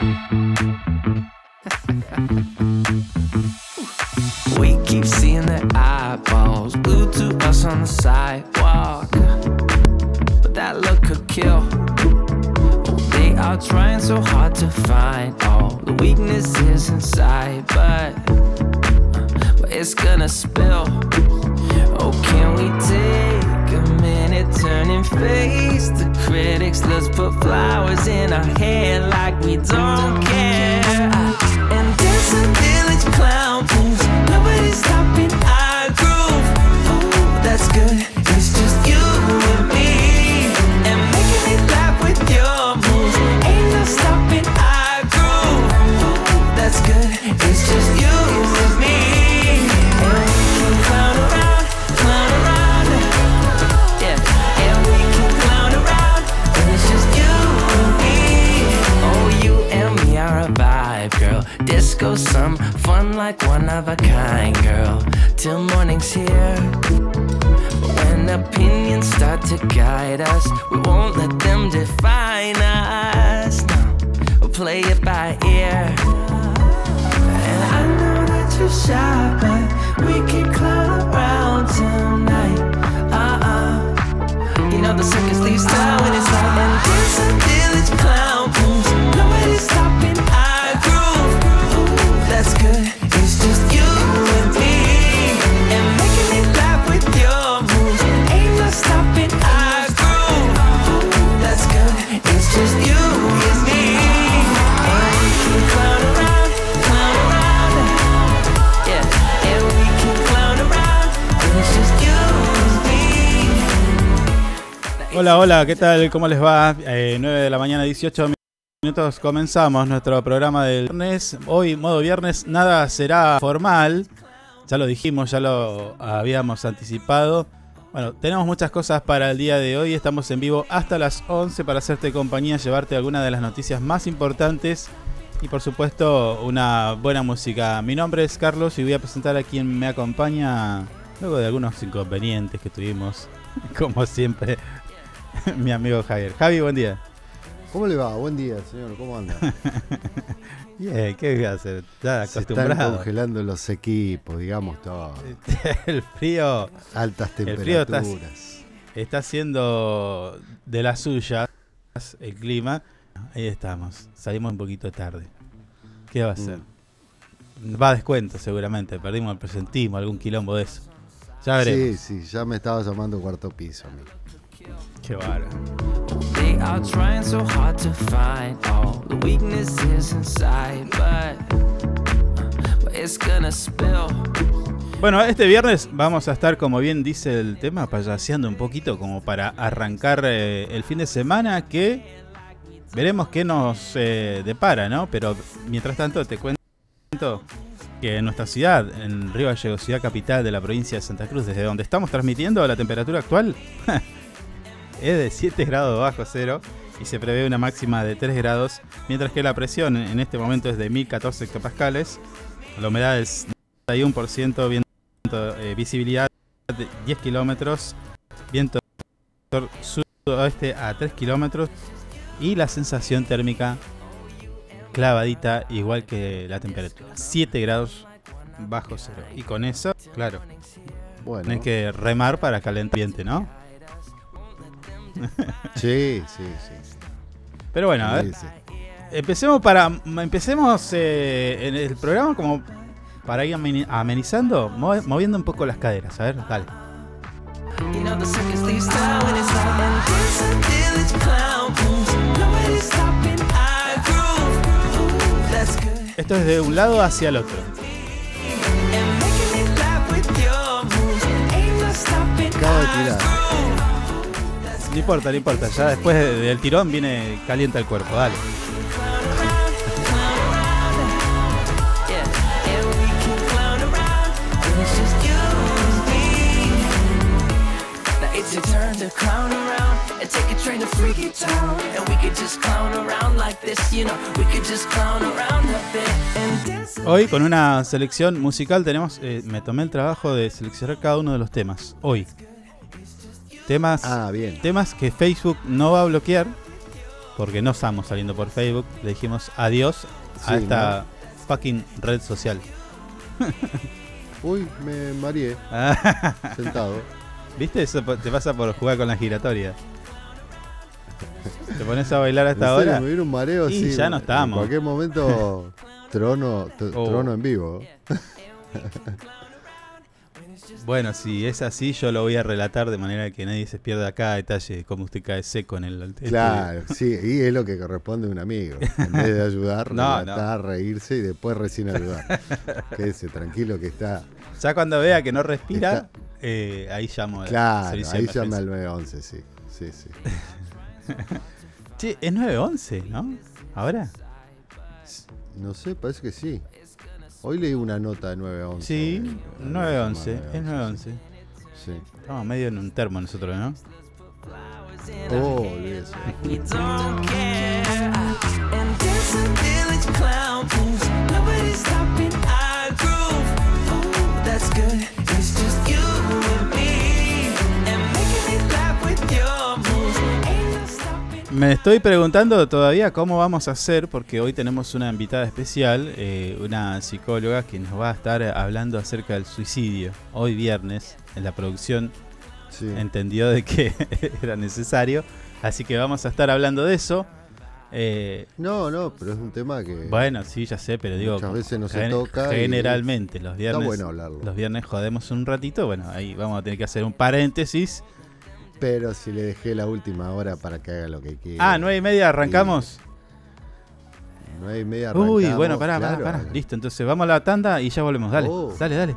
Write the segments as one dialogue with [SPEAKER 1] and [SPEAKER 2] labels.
[SPEAKER 1] We keep seeing their eyeballs glued to us on the sidewalk. But that look could kill. They are trying so hard to find all the weaknesses inside, but, but it's gonna spill. Oh, can we take minute, turn and face the critics? Let's put flowers in our hair like we don't care. And dance a village clown moves. Nobody's stopping our groove. Ooh, that's good. Fun like one of a kind, girl. Till morning's here. But when opinions start to guide us, we won't let them define us. No, we'll play it by ear. And I know that you're shy, but we can clown around tonight. Uh-uh. You know the circus leaves town when it's out And dance a village clown
[SPEAKER 2] Hola, hola, ¿qué tal? ¿Cómo les va? Eh, 9 de la mañana, 18 minutos. Comenzamos nuestro programa del viernes. Hoy, modo viernes, nada será formal. Ya lo dijimos, ya lo habíamos anticipado. Bueno, tenemos muchas cosas para el día de hoy. Estamos en vivo hasta las 11 para hacerte compañía, llevarte algunas de las noticias más importantes y por supuesto una buena música. Mi nombre es Carlos y voy a presentar a quien me acompaña luego de algunos inconvenientes que tuvimos, como siempre, mi amigo Javier. Javi, buen día.
[SPEAKER 3] ¿Cómo le va? Buen día, señor. ¿Cómo anda?
[SPEAKER 2] Bien, ¿qué voy a hacer? Ya
[SPEAKER 3] Se están
[SPEAKER 2] acostumbrado.
[SPEAKER 3] congelando los equipos, digamos todo.
[SPEAKER 2] El frío
[SPEAKER 3] Altas
[SPEAKER 2] El frío está-
[SPEAKER 3] temperaturas.
[SPEAKER 2] está haciendo de las suyas el clima. Ahí estamos. Salimos un poquito tarde. ¿Qué va a hacer? Va a descuento seguramente. Perdimos el presentismo, algún quilombo de eso. Ya veremos.
[SPEAKER 3] Sí, sí, ya me estaba llamando cuarto piso. amigo.
[SPEAKER 2] Qué bárbaro.
[SPEAKER 1] They are trying so hard to find all the weaknesses inside, but, but it's gonna spill.
[SPEAKER 2] Bueno, este viernes vamos a estar, como bien dice el tema, payaseando un poquito como para arrancar eh, el fin de semana que veremos qué nos eh, depara, ¿no? Pero mientras tanto te cuento que en nuestra ciudad, en Río Gallegos, ciudad capital de la provincia de Santa Cruz, desde donde estamos transmitiendo, la temperatura actual es de 7 grados bajo cero y se prevé una máxima de 3 grados, mientras que la presión en este momento es de 1014 hectopascales, la humedad es 91%, viento, eh, visibilidad de 10 kilómetros, viento sudoeste a 3 kilómetros y la sensación térmica clavadita igual que la temperatura, 7 grados bajo cero. Y con eso, claro,
[SPEAKER 3] Bueno,
[SPEAKER 2] tenés que remar para calentar el ambiente, ¿no?
[SPEAKER 3] Sí, sí, sí.
[SPEAKER 2] Pero bueno, a ver,
[SPEAKER 3] Sí, sí.
[SPEAKER 2] empecemos para empecemos eh, en el programa como para ir ameni- amenizando, mo- moviendo un poco las caderas, a ver, dale. Esto es de un lado hacia el otro.
[SPEAKER 1] And making no
[SPEAKER 2] importa, no importa, ya después de- del tirón viene caliente el cuerpo, dale. Hoy con una selección musical tenemos, eh, me tomé el trabajo de seleccionar cada uno de los temas. Hoy. Temas,
[SPEAKER 3] Ah, bien.
[SPEAKER 2] temas que Facebook no va a bloquear porque no estamos saliendo por Facebook, le dijimos adiós a
[SPEAKER 3] Sí,
[SPEAKER 2] esta fucking red social.
[SPEAKER 3] Uy, me mareé, sentado.
[SPEAKER 2] ¿Viste? Eso te pasa por jugar con la giratoria. Te pones a bailar
[SPEAKER 3] ¿En
[SPEAKER 2] hasta
[SPEAKER 3] serio?
[SPEAKER 2] ahora.
[SPEAKER 3] Me vino un mareo
[SPEAKER 2] Y
[SPEAKER 3] así.
[SPEAKER 2] ya no estamos.
[SPEAKER 3] En cualquier momento, trono, t-
[SPEAKER 2] Oh.
[SPEAKER 3] trono en vivo.
[SPEAKER 2] Bueno, si es así, yo lo voy a relatar de manera que nadie se pierda cada detalle de cómo usted cae seco en el. este-
[SPEAKER 3] Claro, sí, y es lo que corresponde a un amigo. En vez de ayudar,
[SPEAKER 2] No,
[SPEAKER 3] relatar, reírse y después recién ayudar. Quédese tranquilo que está.
[SPEAKER 2] Ya cuando vea que no respira,
[SPEAKER 3] Está-
[SPEAKER 2] eh, ahí llamo al
[SPEAKER 3] Claro, ahí llama al 911, sí. Sí, sí.
[SPEAKER 2] Che, es 911, ¿no? ¿Ahora?
[SPEAKER 3] No sé, parece que sí. Hoy leí una nota de 911.
[SPEAKER 2] Sí,
[SPEAKER 3] eh,
[SPEAKER 2] 911, es
[SPEAKER 3] 911,
[SPEAKER 2] 911.
[SPEAKER 3] Sí.
[SPEAKER 2] Estamos medio en un termo nosotros, ¿no?
[SPEAKER 3] Oh, olvídese.
[SPEAKER 1] Me
[SPEAKER 2] estoy preguntando todavía cómo vamos a hacer, porque hoy tenemos una invitada especial, eh, una psicóloga que nos va a estar hablando acerca del suicidio. Hoy viernes, en la producción,
[SPEAKER 3] Sí.
[SPEAKER 2] entendió de que era necesario, así que vamos a estar hablando de eso. Eh,
[SPEAKER 3] No, no, pero es un tema que.
[SPEAKER 2] bueno, sí, ya sé, pero digo,
[SPEAKER 3] Muchas veces no se toca y
[SPEAKER 2] generalmente los viernes,
[SPEAKER 3] bueno hablarlo.
[SPEAKER 2] los viernes jodemos un ratito, bueno, ahí vamos a tener que hacer un paréntesis.
[SPEAKER 3] Pero si le dejé la última hora para que haga lo que quiera.
[SPEAKER 2] Ah, nueve y media arrancamos.
[SPEAKER 3] Nueve y media
[SPEAKER 2] Uy,
[SPEAKER 3] arrancamos,
[SPEAKER 2] bueno, pará,
[SPEAKER 3] claro.
[SPEAKER 2] pará, pará. Listo, entonces vamos a la tanda y ya volvemos. Dale,
[SPEAKER 3] Oh.
[SPEAKER 2] dale, dale.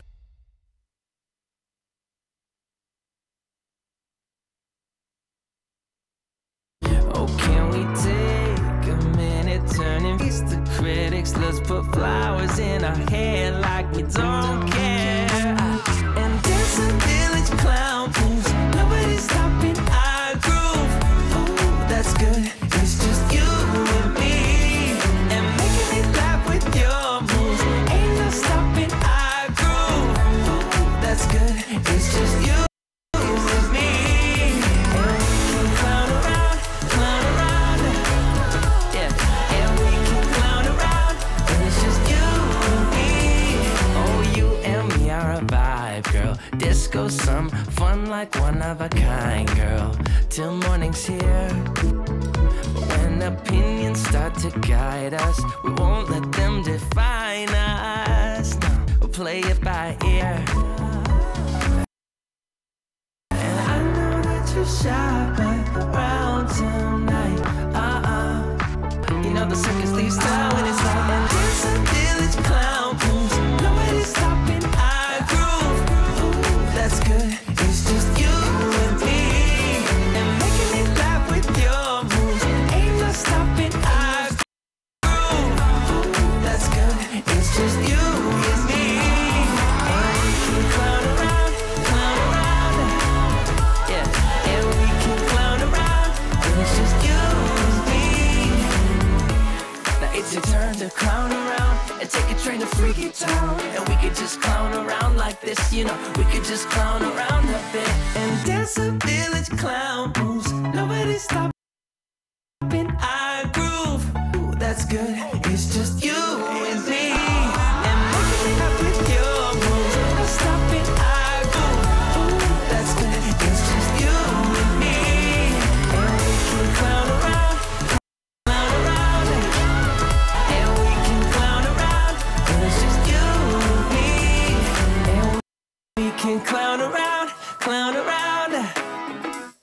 [SPEAKER 1] Flowers in our hair like we don't Disco, some fun like one of a kind, girl. Till morning's here. When opinions start to guide us, we won't let them define us. No, we'll play it by ear. And I know that you're shy, but a clown around and take a train to Freaky Town. And we could just clown around like this, you know. We could just clown around a bit and dance a village clown moves. Nobody stopping our groove. Ooh, that's good. It's just you can clown around, clown around.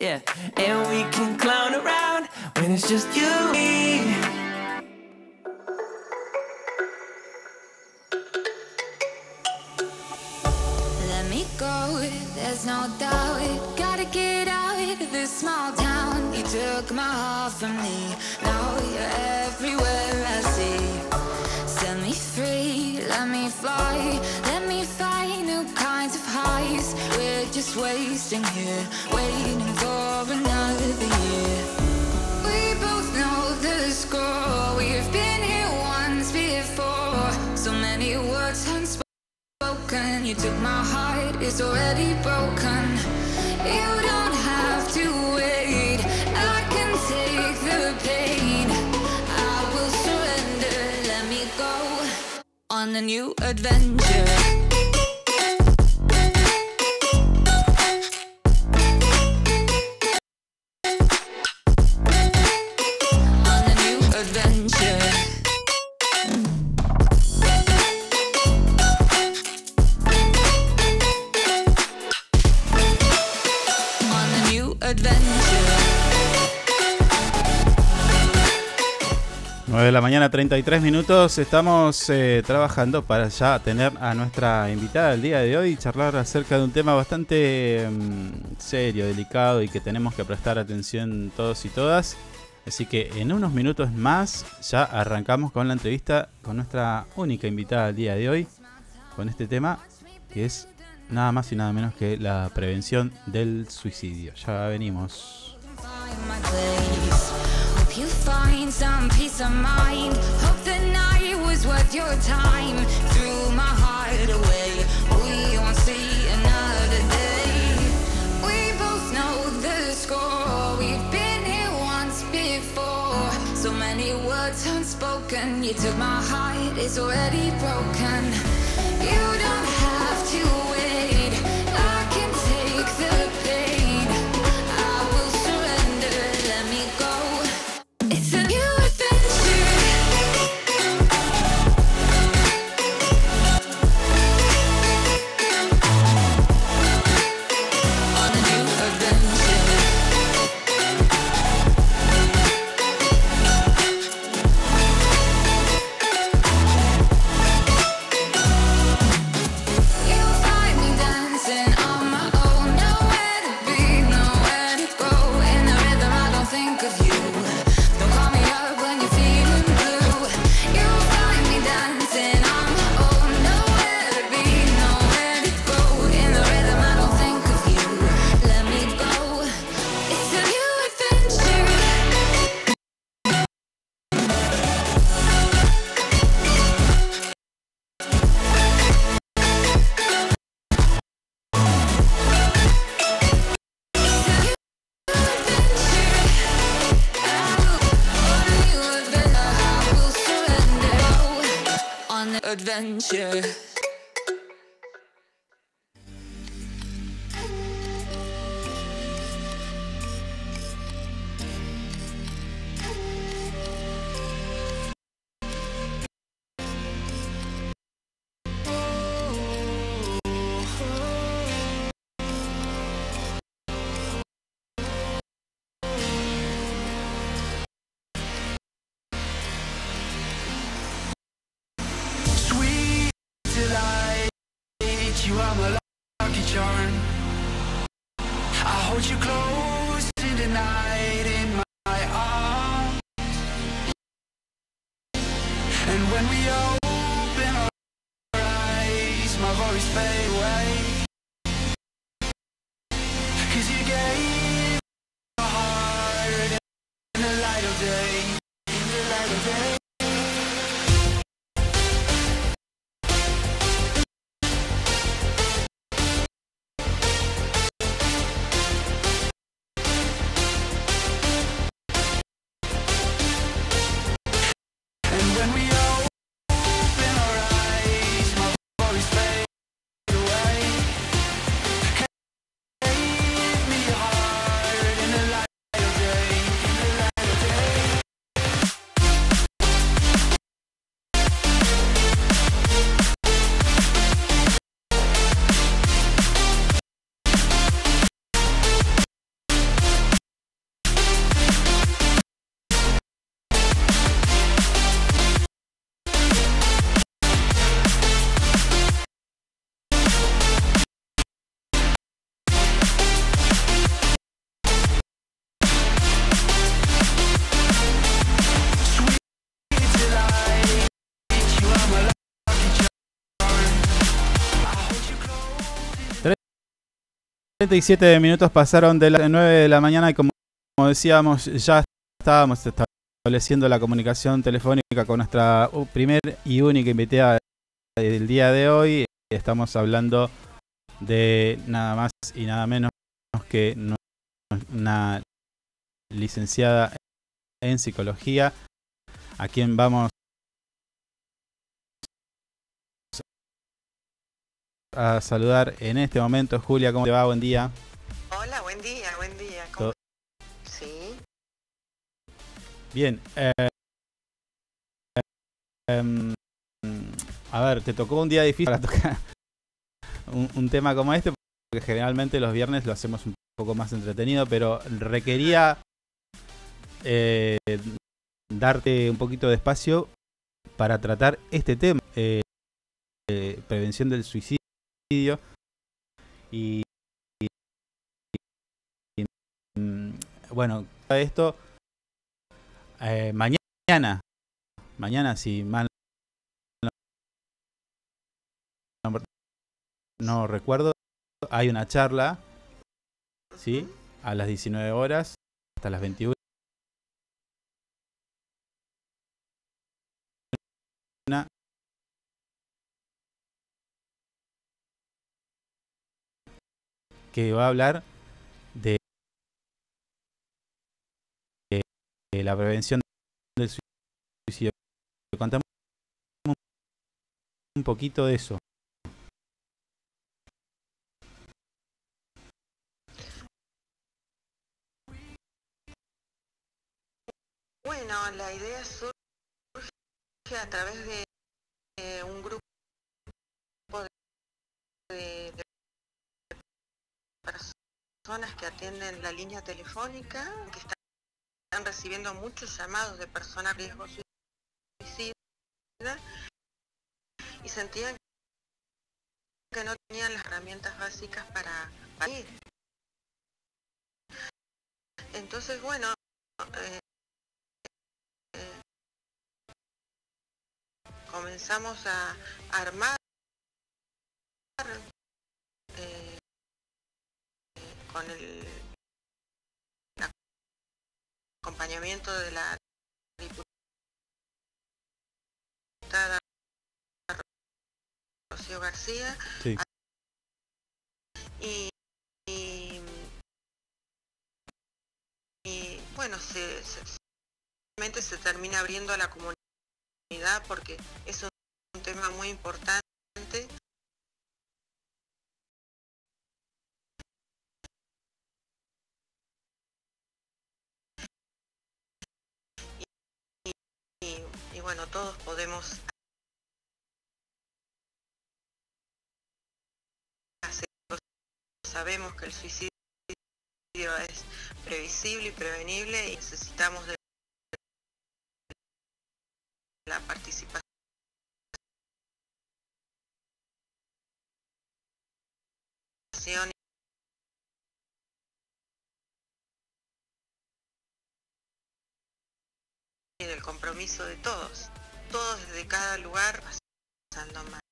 [SPEAKER 1] Yeah. And we can clown around when it's just you and me.
[SPEAKER 4] Let me go, there's no doubt. Gotta get out of this small town. You took my heart from me, now you're everywhere I see. Set me free, let me fly. Let me of highs. We're just wasting here, waiting for another year. We both know the score. We've been here once before. So many words unspoken. You took my heart, it's already broken. You don't have to wait. I can take the pain. I will surrender. Let me go on a new adventure.
[SPEAKER 2] La mañana, 33 minutos. Estamos eh, trabajando para ya tener a nuestra invitada el día de hoy y charlar acerca de un tema bastante mm, serio, delicado y que tenemos que prestar atención todos y todas. Así que en unos minutos más ya arrancamos con la entrevista con nuestra única invitada del día de hoy, con este tema que es nada más y nada menos que la prevención del suicidio. Ya venimos.
[SPEAKER 4] You find some peace of mind. Hope the night was worth your time. Threw my heart away. We won't see another day. We both know the score. We've been here once before. So many words unspoken. You took my heart, it's already broken. You don't have to adventure.
[SPEAKER 1] always fade away. Cause you gave a heart in the light of day In the light of day.
[SPEAKER 2] And when we 47 minutos pasaron de las 9 de la mañana y como, como decíamos, ya estábamos estableciendo la comunicación telefónica con nuestra primer y única invitada del día de hoy. Estamos hablando de nada más y nada menos que una licenciada en psicología, a quien vamos a saludar en este momento. Julia, ¿cómo te va? Buen día.
[SPEAKER 5] Hola, buen día, buen día. ¿Cómo- Sí,
[SPEAKER 2] Bien. eh, em, a ver, te tocó un día difícil para tocar un, un tema como este, porque generalmente los viernes lo hacemos un poco más entretenido, pero requería eh, darte un poquito de espacio para tratar este tema, eh, prevención del suicidio. Y, y- mm, bueno, esto eh, mañana, mañana si mal no, no recuerdo, hay una charla, ¿sí? A las 19 horas hasta las 21. Que va a hablar de, la prevención del suicidio. Contame un- poquito de eso.
[SPEAKER 5] bueno, la idea surge a través de, un grupo de personas que atienden la línea telefónica, que están, recibiendo muchos llamados de personas a riesgo suicida y sentían que no tenían las herramientas básicas para, para ir. Entonces, bueno, eh, eh, comenzamos a armar con el acompañamiento de la diputada Rocío García
[SPEAKER 2] Sí.
[SPEAKER 5] y, y, y, bueno, se, se, termina abriendo a la comunidad porque es un, un tema muy importante. Y- bueno, todos podemos hacerlo. Sabemos que el suicidio es previsible y prevenible y necesitamos de la participación compromiso de todos, todos desde cada lugar pasando mal,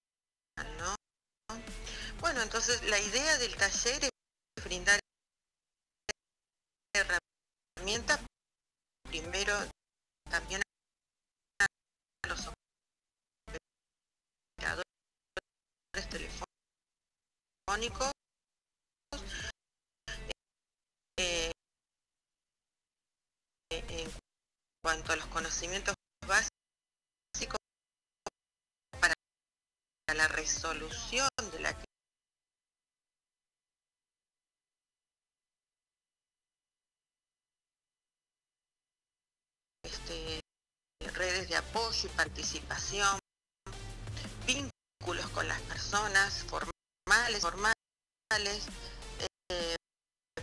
[SPEAKER 5] ¿no? Bueno, entonces la idea del taller es brindar herramientas primero también a los operadores telefónicos eh, en cuanto a los conocimientos básicos para la resolución de la este, redes de apoyo y participación, vínculos con las personas formales, formales, eh,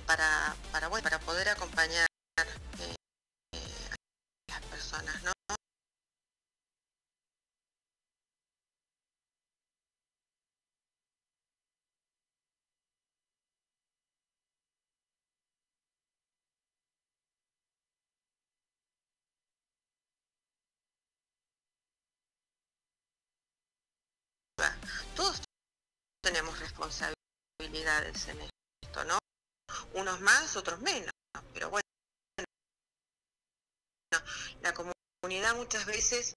[SPEAKER 5] para, para, bueno, para poder acompañar Todos tenemos responsabilidades en esto, ¿no? unos más, otros menos, pero bueno, la comunidad muchas veces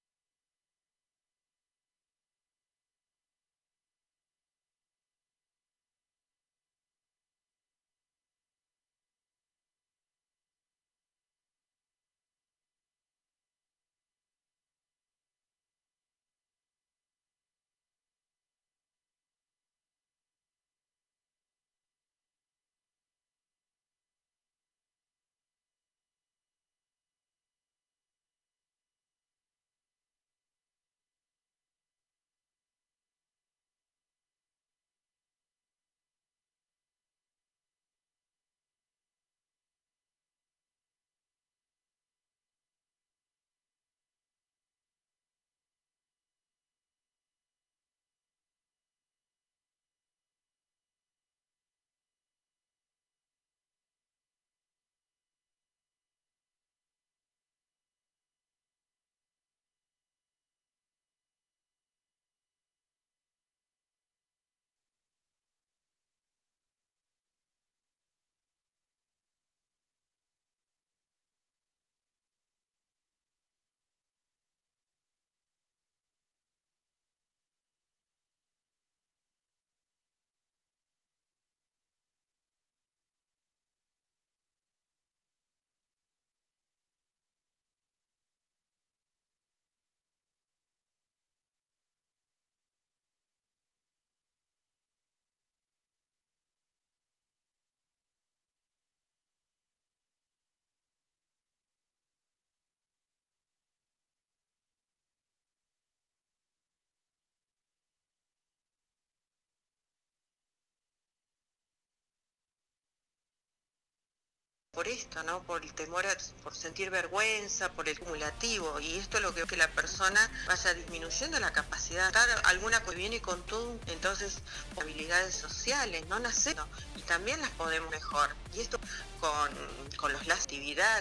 [SPEAKER 5] por esto, ¿no? Por el temor, a, por sentir vergüenza, por el cumulativo. Y esto es lo que que la persona vaya disminuyendo la capacidad, dar alguna que viene con todo, entonces habilidades sociales, no nacer, y también las podemos mejor. Y esto con, con los, la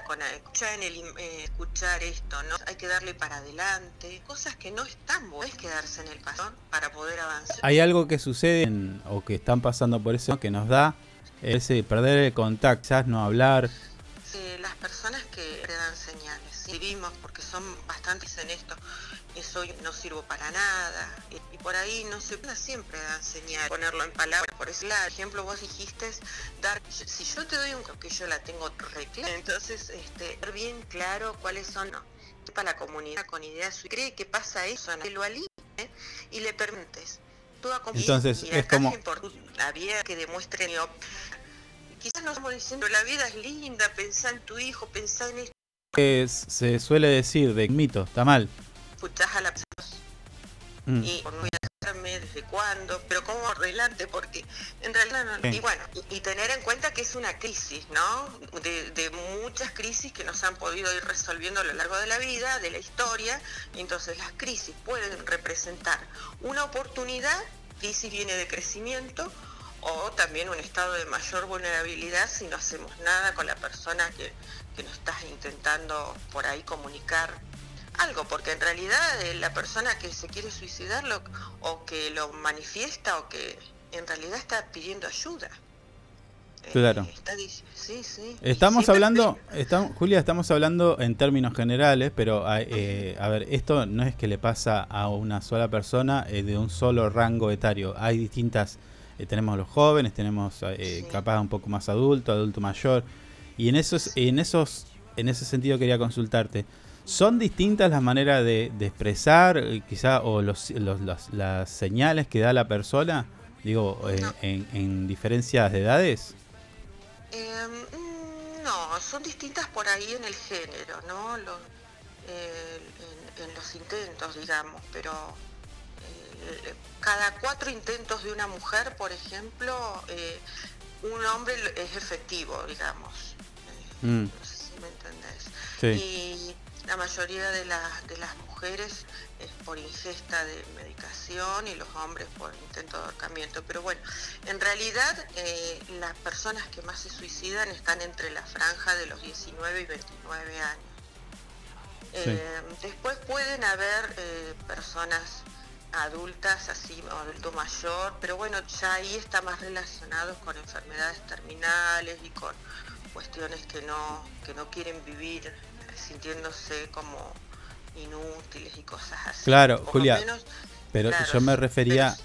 [SPEAKER 5] con escuchar, en el, eh, escuchar esto, ¿no? Hay que darle para adelante, cosas que no están buenas, quedarse en el pasado para poder avanzar.
[SPEAKER 2] Hay algo que sucede en- o que están pasando por eso que nos da ese perder el contacto, quizás no hablar.
[SPEAKER 5] Eh, las personas que dan señales, vivimos porque son bastantes en esto, que soy no sirvo para nada, y, por ahí no se siempre dan señales, ponerlo en palabras, por ejemplo vos dijiste dar, si yo te doy un que yo la tengo re clara, entonces este, ver bien claro cuáles son no, para la comunidad con ideas, cree que pasa eso, que lo alivie y le permites.
[SPEAKER 2] Entonces, es como-
[SPEAKER 5] que demuestren quizás no estamos diciendo la vida es linda, pensá en tu hijo, pensá en esto,
[SPEAKER 2] Que se suele decir de mito, está mal.
[SPEAKER 5] escuchás a la
[SPEAKER 2] Mm.
[SPEAKER 5] y por desde cuándo, pero como adelante, porque en realidad no,
[SPEAKER 2] Sí.
[SPEAKER 5] y bueno, y, y tener en cuenta que es una crisis, ¿no? De, de muchas crisis que nos han podido ir resolviendo a lo largo de la vida, de la historia, y entonces las crisis pueden representar una oportunidad, crisis viene de crecimiento, o también un estado de mayor vulnerabilidad si no hacemos nada con la persona que, que nos estás intentando por ahí comunicar algo, porque en realidad eh, la persona que se quiere suicidar lo- o que lo manifiesta o que en realidad está pidiendo ayuda. Eh,
[SPEAKER 2] Claro.
[SPEAKER 5] está sí, sí.
[SPEAKER 2] Estamos hablando, estamos, Julia, estamos hablando en términos generales, pero a, eh, a ver, esto no es que le pasa a una sola persona eh, de un solo rango etario. Hay distintas, eh, tenemos los jóvenes, tenemos eh, capaz un poco más adulto, adulto mayor, y en esos, en esos, en ese sentido quería consultarte. ¿Son distintas las maneras de, de expresar, eh, quizá, o los, los- las- las señales que da la persona? Digo, en, en diferencias de edades.
[SPEAKER 5] Eh, mm, no, son distintas por ahí en el género, ¿no? Lo- eh, en, en los intentos, digamos, pero cada cuatro intentos de una mujer, por ejemplo, eh, un hombre es efectivo, digamos.
[SPEAKER 2] Mm.
[SPEAKER 5] No sé si me entendés.
[SPEAKER 2] Sí.
[SPEAKER 5] Y la mayoría de, las de las mujeres es por ingesta de medicación y los hombres por intento de ahorcamiento. Pero bueno, en realidad eh, las personas que más se suicidan están entre la franja de los 19 y 29 años.
[SPEAKER 2] Sí.
[SPEAKER 5] Eh, después pueden haber eh, personas adultas, así, o adulto mayor, pero bueno, ya ahí está más relacionado con enfermedades terminales y con cuestiones que no, que no quieren vivir sintiéndose como inútiles y cosas así.
[SPEAKER 2] Claro,
[SPEAKER 5] Por
[SPEAKER 2] Julia,
[SPEAKER 5] menos,
[SPEAKER 2] pero
[SPEAKER 5] claro,
[SPEAKER 2] yo me
[SPEAKER 5] pero
[SPEAKER 2] refería,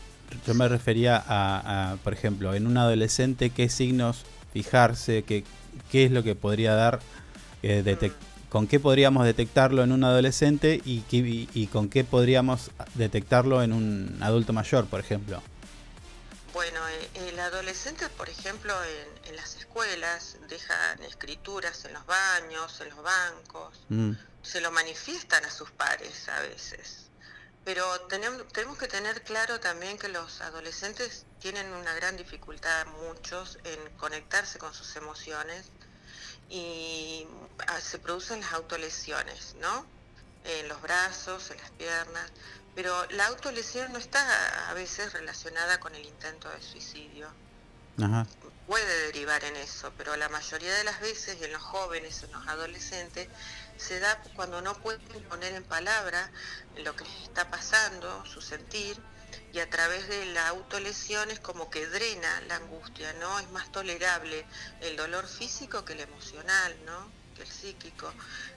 [SPEAKER 2] yo me refería a, a, por ejemplo, en un adolescente, qué signos fijarse, qué, qué es lo que podría dar, eh, detec- con qué podríamos detectarlo en un adolescente y, y con qué podríamos detectarlo en un adulto mayor, por ejemplo.
[SPEAKER 5] Bueno, eh, el adolescente, por ejemplo, en, en las escuelas dejan escrituras en los baños, en los bancos,
[SPEAKER 2] Mm,
[SPEAKER 5] se lo manifiestan a sus pares a veces. Pero tenemos, tenemos que tener claro también que los adolescentes tienen una gran dificultad, muchos, en conectarse con sus emociones y ah, se producen las autolesiones, ¿no? En los brazos, en las piernas. Pero la autolesión no está a veces relacionada con el intento de suicidio
[SPEAKER 2] Ajá.
[SPEAKER 5] puede derivar en eso, pero la mayoría de las veces, y en los jóvenes, en los adolescentes, se da cuando no pueden poner en palabra lo que les está pasando, su sentir, y a través de la autolesión es como que drena la angustia, ¿no? Es más tolerable el dolor físico que el emocional, ¿no? Que el psíquico.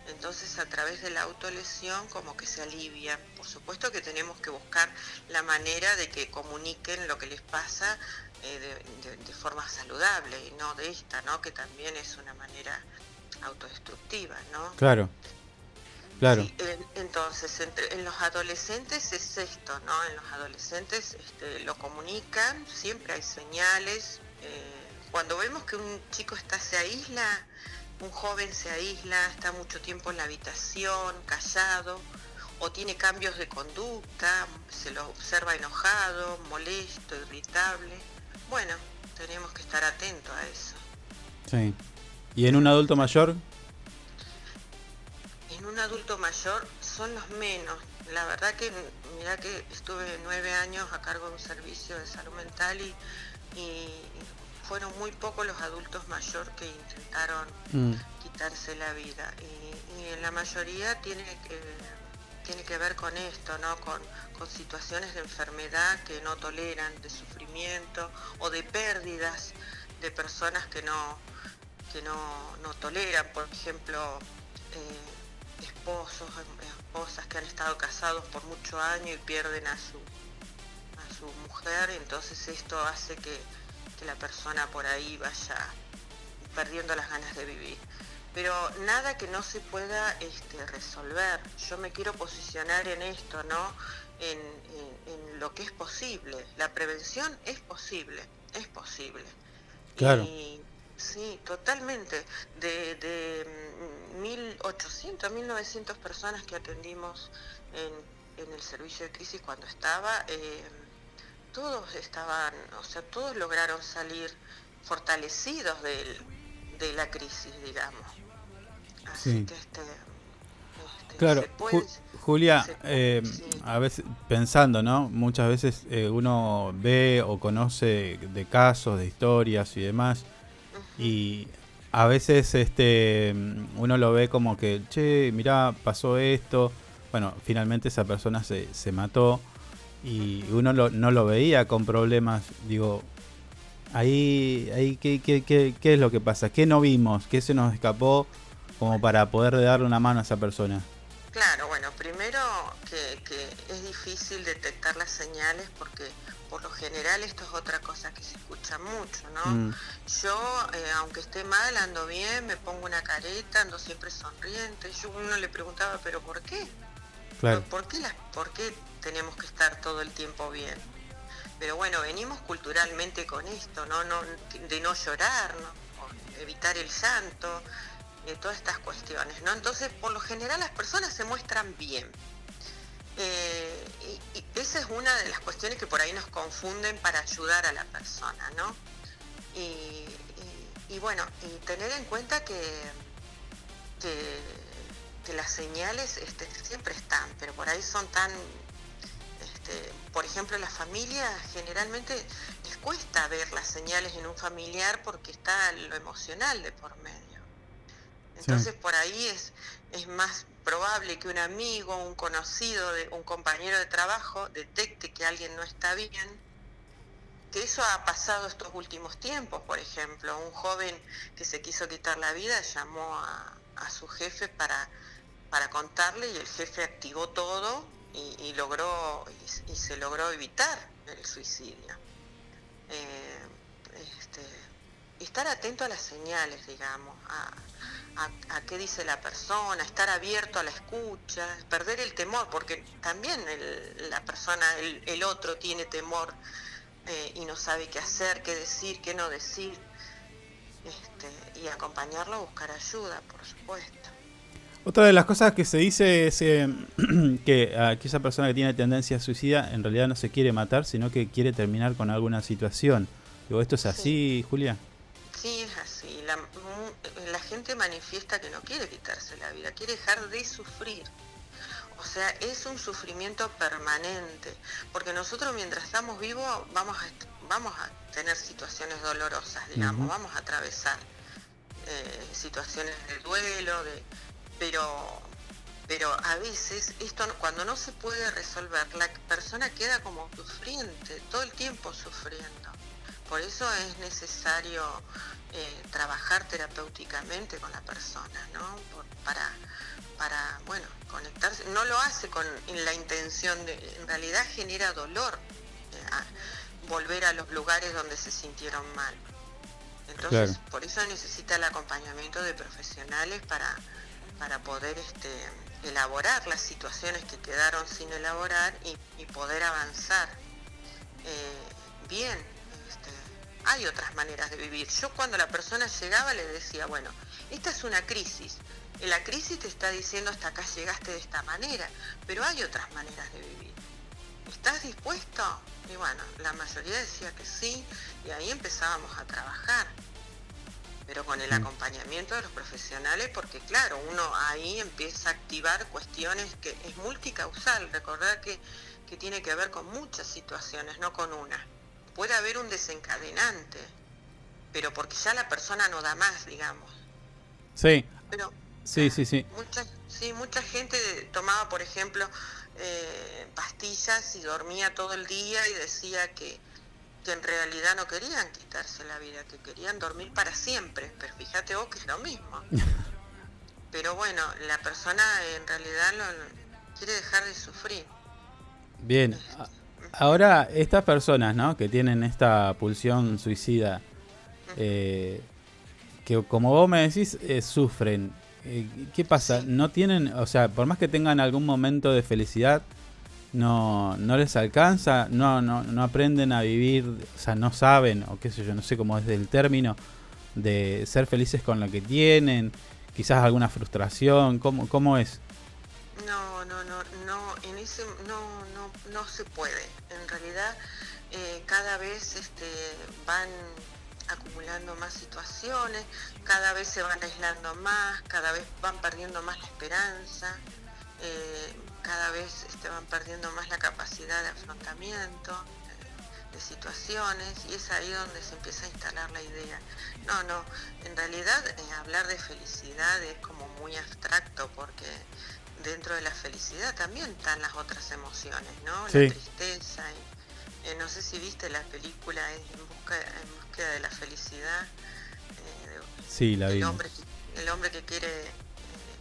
[SPEAKER 5] Entonces a través de la autolesión como que se alivia. Por supuesto que tenemos que buscar la manera de que comuniquen lo que les pasa eh, de, forma saludable y no de esta, ¿no? Que también es una manera autodestructiva, ¿no?
[SPEAKER 2] Claro. Claro.
[SPEAKER 5] Sí, en- entonces, entre, en los adolescentes es esto, ¿no? En los adolescentes este, lo comunican, siempre hay señales. eh, cuando vemos que un chico está se aísla, un joven se aísla, está mucho tiempo en la habitación, callado, o tiene cambios de conducta, se lo observa enojado, molesto, irritable. Bueno, tenemos que estar atentos a eso.
[SPEAKER 2] Sí. ¿Y en un adulto mayor?
[SPEAKER 5] Un adulto mayor son los menos. La verdad que, mira que estuve nueve años a cargo de un servicio de salud mental y, y fueron muy pocos los adultos mayor que intentaron
[SPEAKER 2] Mm.
[SPEAKER 5] quitarse la vida. Y, y en la mayoría tiene que, tiene que ver con esto, ¿no? Con, con situaciones de enfermedad que no toleran, de sufrimiento o de pérdidas de personas que no, que no, no toleran, por ejemplo, eh, esposos, esposas que han estado casados por muchos años y pierden a su, a su mujer, entonces esto hace que, que la persona por ahí vaya perdiendo las ganas de vivir. Pero nada que no se pueda este, resolver. Yo me quiero posicionar en esto, ¿no? En, en- en lo que es posible. La prevención es posible, es posible.
[SPEAKER 2] Claro.
[SPEAKER 5] Y sí, totalmente. De, de mm, 1.800, 1.900 personas que atendimos en, en el servicio de crisis cuando estaba, eh, todos estaban, o sea, todos lograron salir fortalecidos del- de la crisis, digamos. Así
[SPEAKER 2] Sí.
[SPEAKER 5] que este, este,
[SPEAKER 2] Claro,
[SPEAKER 5] puede-
[SPEAKER 2] Ju- Julia, eh, a veces pensando, ¿no? Muchas veces eh, uno ve o conoce de casos, de historias y demás, y a veces este uno lo ve como que, che, mirá, pasó esto, bueno, finalmente esa persona se, se mató y uno lo- no lo veía con problemas, digo, ahí, ahí ¿qué, qué, qué, qué es lo que pasa? ¿Qué no vimos? ¿Qué se nos escapó como para poder darle una mano a esa persona?
[SPEAKER 5] Claro, bueno, primero que, que es difícil detectar las señales porque por lo general esto es otra cosa que se escucha mucho, ¿no?
[SPEAKER 2] Mm.
[SPEAKER 5] Yo, eh, aunque esté mal, ando bien, me pongo una careta, ando siempre sonriente. Yo uno le preguntaba, ¿pero por qué?
[SPEAKER 2] Claro.
[SPEAKER 5] ¿Por qué, las, ¿Por qué tenemos que estar todo el tiempo bien? Pero bueno, venimos culturalmente con esto, ¿no? no de no llorar, ¿no? O evitar el llanto, de todas estas cuestiones, ¿no? Entonces, por lo general las personas se muestran bien. Eh, y, esa es una de las cuestiones que por ahí nos confunden para ayudar a la persona, ¿no? Y, bueno, y tener en cuenta que, que, las señales este, siempre están, pero por ahí son tan, este, por ejemplo, las familias generalmente les cuesta ver las señales en un familiar porque está lo emocional de por medio. Entonces por ahí es, es más probable que un amigo, un conocido, un compañero de trabajo detecte que alguien no está bien, que eso ha pasado estos últimos tiempos, por ejemplo, un joven que se quiso quitar la vida llamó a, su jefe para, para contarle y el jefe activó todo y, logró y, se logró evitar el suicidio. Eh, este, estar atento a las señales, digamos, a- a qué dice la persona, estar abierto a la escucha, perder el temor, porque también el- la persona, el, el otro tiene temor eh, y no sabe qué hacer, qué decir, qué no decir, este, y acompañarlo a buscar ayuda, por supuesto.
[SPEAKER 2] Otra de las cosas que se dice es eh, que aquella persona que tiene tendencia a suicida en realidad no se quiere matar, sino que quiere terminar con alguna situación. Digo, ¿Esto es así, Julia?
[SPEAKER 5] La, gente manifiesta que no quiere quitarse la vida, quiere dejar de sufrir. O sea, es un sufrimiento permanente, porque nosotros mientras estamos vivos vamos a, vamos a tener situaciones dolorosas, digamos, vamos a atravesar eh, situaciones de duelo, de, pero, pero a veces esto cuando no se puede resolver, la persona queda como sufriente, todo el tiempo sufriendo. Por eso es necesario eh, trabajar terapéuticamente con la persona, ¿no? Por- para, para, bueno, conectarse. No lo hace con la intención de, en realidad genera dolor eh, a- volver a los lugares donde se sintieron mal. Entonces,
[SPEAKER 2] Claro.
[SPEAKER 5] por eso necesita el acompañamiento de profesionales para, para poder este, elaborar las situaciones que quedaron sin elaborar y, y poder avanzar. Eh, bien, hay otras maneras de vivir. Yo cuando la persona llegaba le decía, bueno, esta es una crisis. La crisis te está diciendo hasta acá llegaste de esta manera, pero hay otras maneras de vivir. ¿Estás dispuesto? Y bueno, la mayoría decía que sí, y ahí empezábamos a trabajar. Pero con el acompañamiento de los profesionales, porque claro, uno ahí empieza a activar cuestiones que es multicausal. Recordar que, que tiene que ver con muchas situaciones, no con una. Puede haber un desencadenante, pero porque ya la persona no da más, digamos.
[SPEAKER 2] Sí.
[SPEAKER 5] Pero
[SPEAKER 2] Sí, sí, sí.
[SPEAKER 5] Mucha, sí, mucha gente tomaba, por ejemplo, eh, pastillas y dormía todo el día y decía que, que en realidad no querían quitarse la vida, que querían dormir para siempre. Pero fíjate vos que es lo mismo. Pero bueno, la persona en realidad lo- quiere dejar de sufrir.
[SPEAKER 2] Bien. Ahora, estas personas, ¿no? Que tienen esta pulsión suicida, eh, que como vos me decís, eh, sufren. Eh, ¿Qué pasa? No tienen, o sea, por más que tengan algún momento de felicidad, no, no les alcanza, no, no, no aprenden a vivir, o sea, no saben, o qué sé yo, no sé cómo es el término, de ser felices con lo que tienen, quizás alguna frustración, ¿cómo, cómo es?
[SPEAKER 5] No, no, no, no, en ese no, no, no se puede. En realidad eh, cada vez este, van acumulando más situaciones, cada vez se van aislando más, cada vez van perdiendo más la esperanza, eh, cada vez este, van perdiendo más la capacidad de afrontamiento eh, de situaciones y es ahí donde se empieza a instalar la idea. No, no, en realidad hablar de felicidad es como muy abstracto porque dentro de la felicidad también están las otras emociones, ¿no?
[SPEAKER 2] Sí.
[SPEAKER 5] La tristeza. y, eh, no sé si viste la película En busca, en búsqueda de la felicidad. eh,
[SPEAKER 2] Sí, la
[SPEAKER 5] el
[SPEAKER 2] vi.
[SPEAKER 5] hombre, el hombre que quiere eh,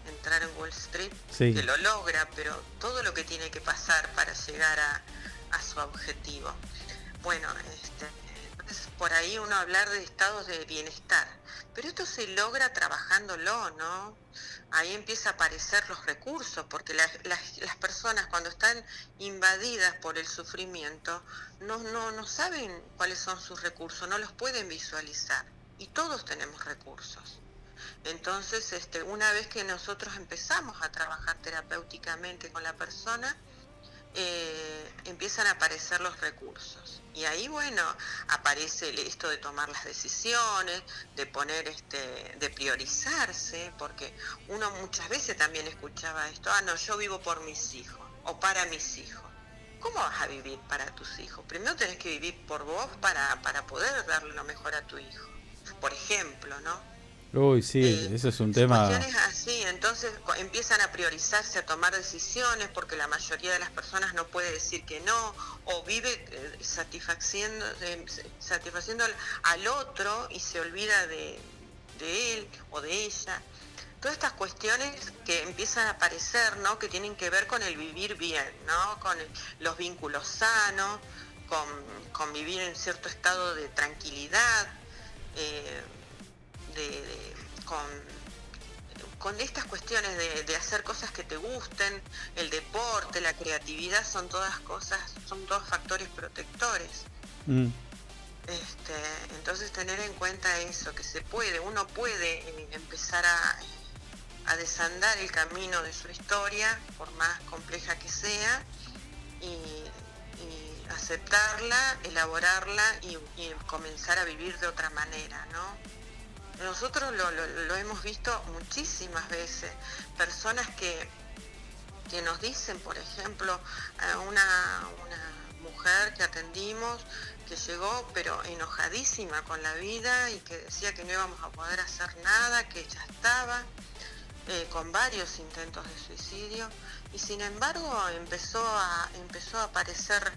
[SPEAKER 5] entrar en Wall Street,
[SPEAKER 2] Sí.
[SPEAKER 5] que lo logra, pero todo lo que tiene que pasar para llegar a, a su objetivo. Bueno, este, entonces por ahí uno hablar de estados de bienestar, pero esto se logra trabajándolo, ¿no? Ahí empieza a aparecer los recursos, porque la- las, las personas cuando están invadidas por el sufrimiento no, no, no saben cuáles son sus recursos, no los pueden visualizar. Y todos tenemos recursos. Entonces, este, una vez que nosotros empezamos a trabajar terapéuticamente con la persona, eh, empiezan a aparecer los recursos. Y ahí, bueno, aparece esto de tomar las decisiones, de poner, este, de priorizarse, porque uno muchas veces también escuchaba esto, ah, no, yo vivo por mis hijos o para mis hijos. ¿Cómo vas a vivir para tus hijos? Primero tenés que vivir por vos para, para poder darle lo mejor a tu hijo. Por ejemplo, ¿no?
[SPEAKER 2] Uy, sí, eso es un tema.
[SPEAKER 5] Así, entonces empiezan a priorizarse, a tomar decisiones, porque la mayoría de las personas no puede decir que no, o vive eh, satisfaciendo, eh, satisfaciendo al, al otro y se olvida de, de él o de ella. Todas estas cuestiones que empiezan a aparecer, ¿no? Que tienen que ver con el vivir bien, ¿no? Con el- los vínculos sanos, con, con vivir en cierto estado de tranquilidad, eh, de, de- con, con estas cuestiones de, de hacer cosas que te gusten, el deporte, la creatividad, son todas cosas, son todos factores protectores.
[SPEAKER 2] Mm,
[SPEAKER 5] Este, entonces tener en cuenta eso, que se puede, uno puede eh, empezar a, a desandar el camino de su historia, por más compleja que sea, y, y aceptarla, elaborarla y, y comenzar a vivir de otra manera, ¿no? Nosotros lo, hemos visto muchísimas veces, personas que, que nos dicen, por ejemplo, una mujer que atendimos que llegó pero enojadísima con la vida y que decía que no íbamos a poder hacer nada, que ya estaba eh, con varios intentos de suicidio. Y sin embargo empezó a, empezó a aparecer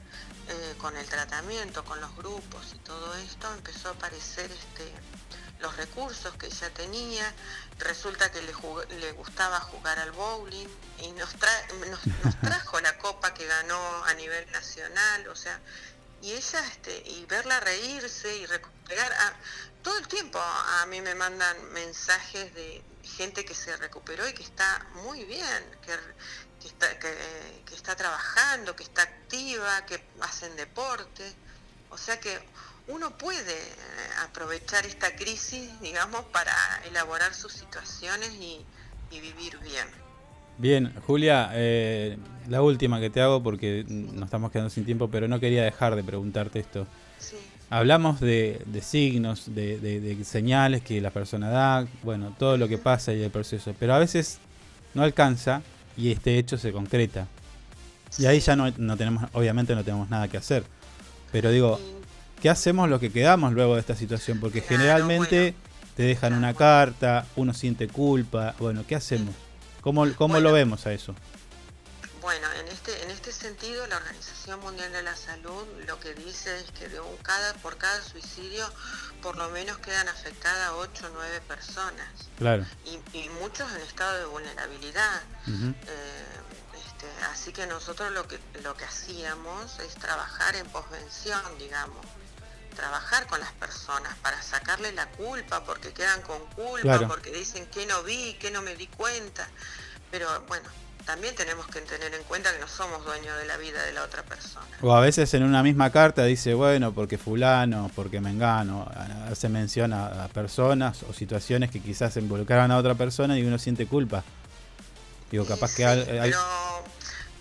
[SPEAKER 5] eh, con el tratamiento, con los grupos y todo esto, empezó a aparecer este, los recursos que ella tenía, resulta que le, le gustaba jugar al bowling y nos, tra- nos, nos trajo la copa que ganó a nivel nacional, o sea, y ella este y verla reírse y recuperar a- todo el tiempo a mí me mandan mensajes de gente que se recuperó y que está muy bien que, que está que, que está trabajando que está activa que hacen deporte. O sea que uno puede eh, aprovechar esta crisis digamos para elaborar sus situaciones y, y vivir bien
[SPEAKER 2] Bien, Julia, eh, la última que te hago porque nos estamos quedando sin tiempo, pero no quería dejar de preguntarte esto. Hablamos de, de signos, de, de- de señales que la persona da, bueno, todo lo que pasa y el proceso, pero a veces no alcanza y este hecho se concreta. Y ahí ya no, no tenemos, obviamente no tenemos nada que hacer. Pero digo, ¿qué hacemos los que quedamos luego de esta situación? Porque generalmente te dejan una carta, uno siente culpa, bueno, ¿qué hacemos? ¿Cómo, cómo lo vemos a eso?
[SPEAKER 5] Bueno, en este, en este sentido, la Organización Mundial de la Salud lo que dice es que de un cada, por cada suicidio, por lo menos quedan afectadas 8 o 9 personas.
[SPEAKER 2] Claro.
[SPEAKER 5] Y, y muchos en estado de vulnerabilidad. Eh, este, así que nosotros lo que, lo que hacíamos es trabajar en posvención, digamos. Trabajar con las personas para sacarle la culpa, porque quedan con culpa,
[SPEAKER 2] Claro.
[SPEAKER 5] porque dicen que no vi, que no me di cuenta. Pero bueno, también tenemos que tener en cuenta que no somos dueños de la vida de la otra persona.
[SPEAKER 2] O a veces en una misma carta dice, bueno, porque fulano, porque mengano, a- hace mención a, personas o situaciones que quizás involucraron a otra persona y uno siente culpa. Digo, capaz que al- hay-
[SPEAKER 5] Pero,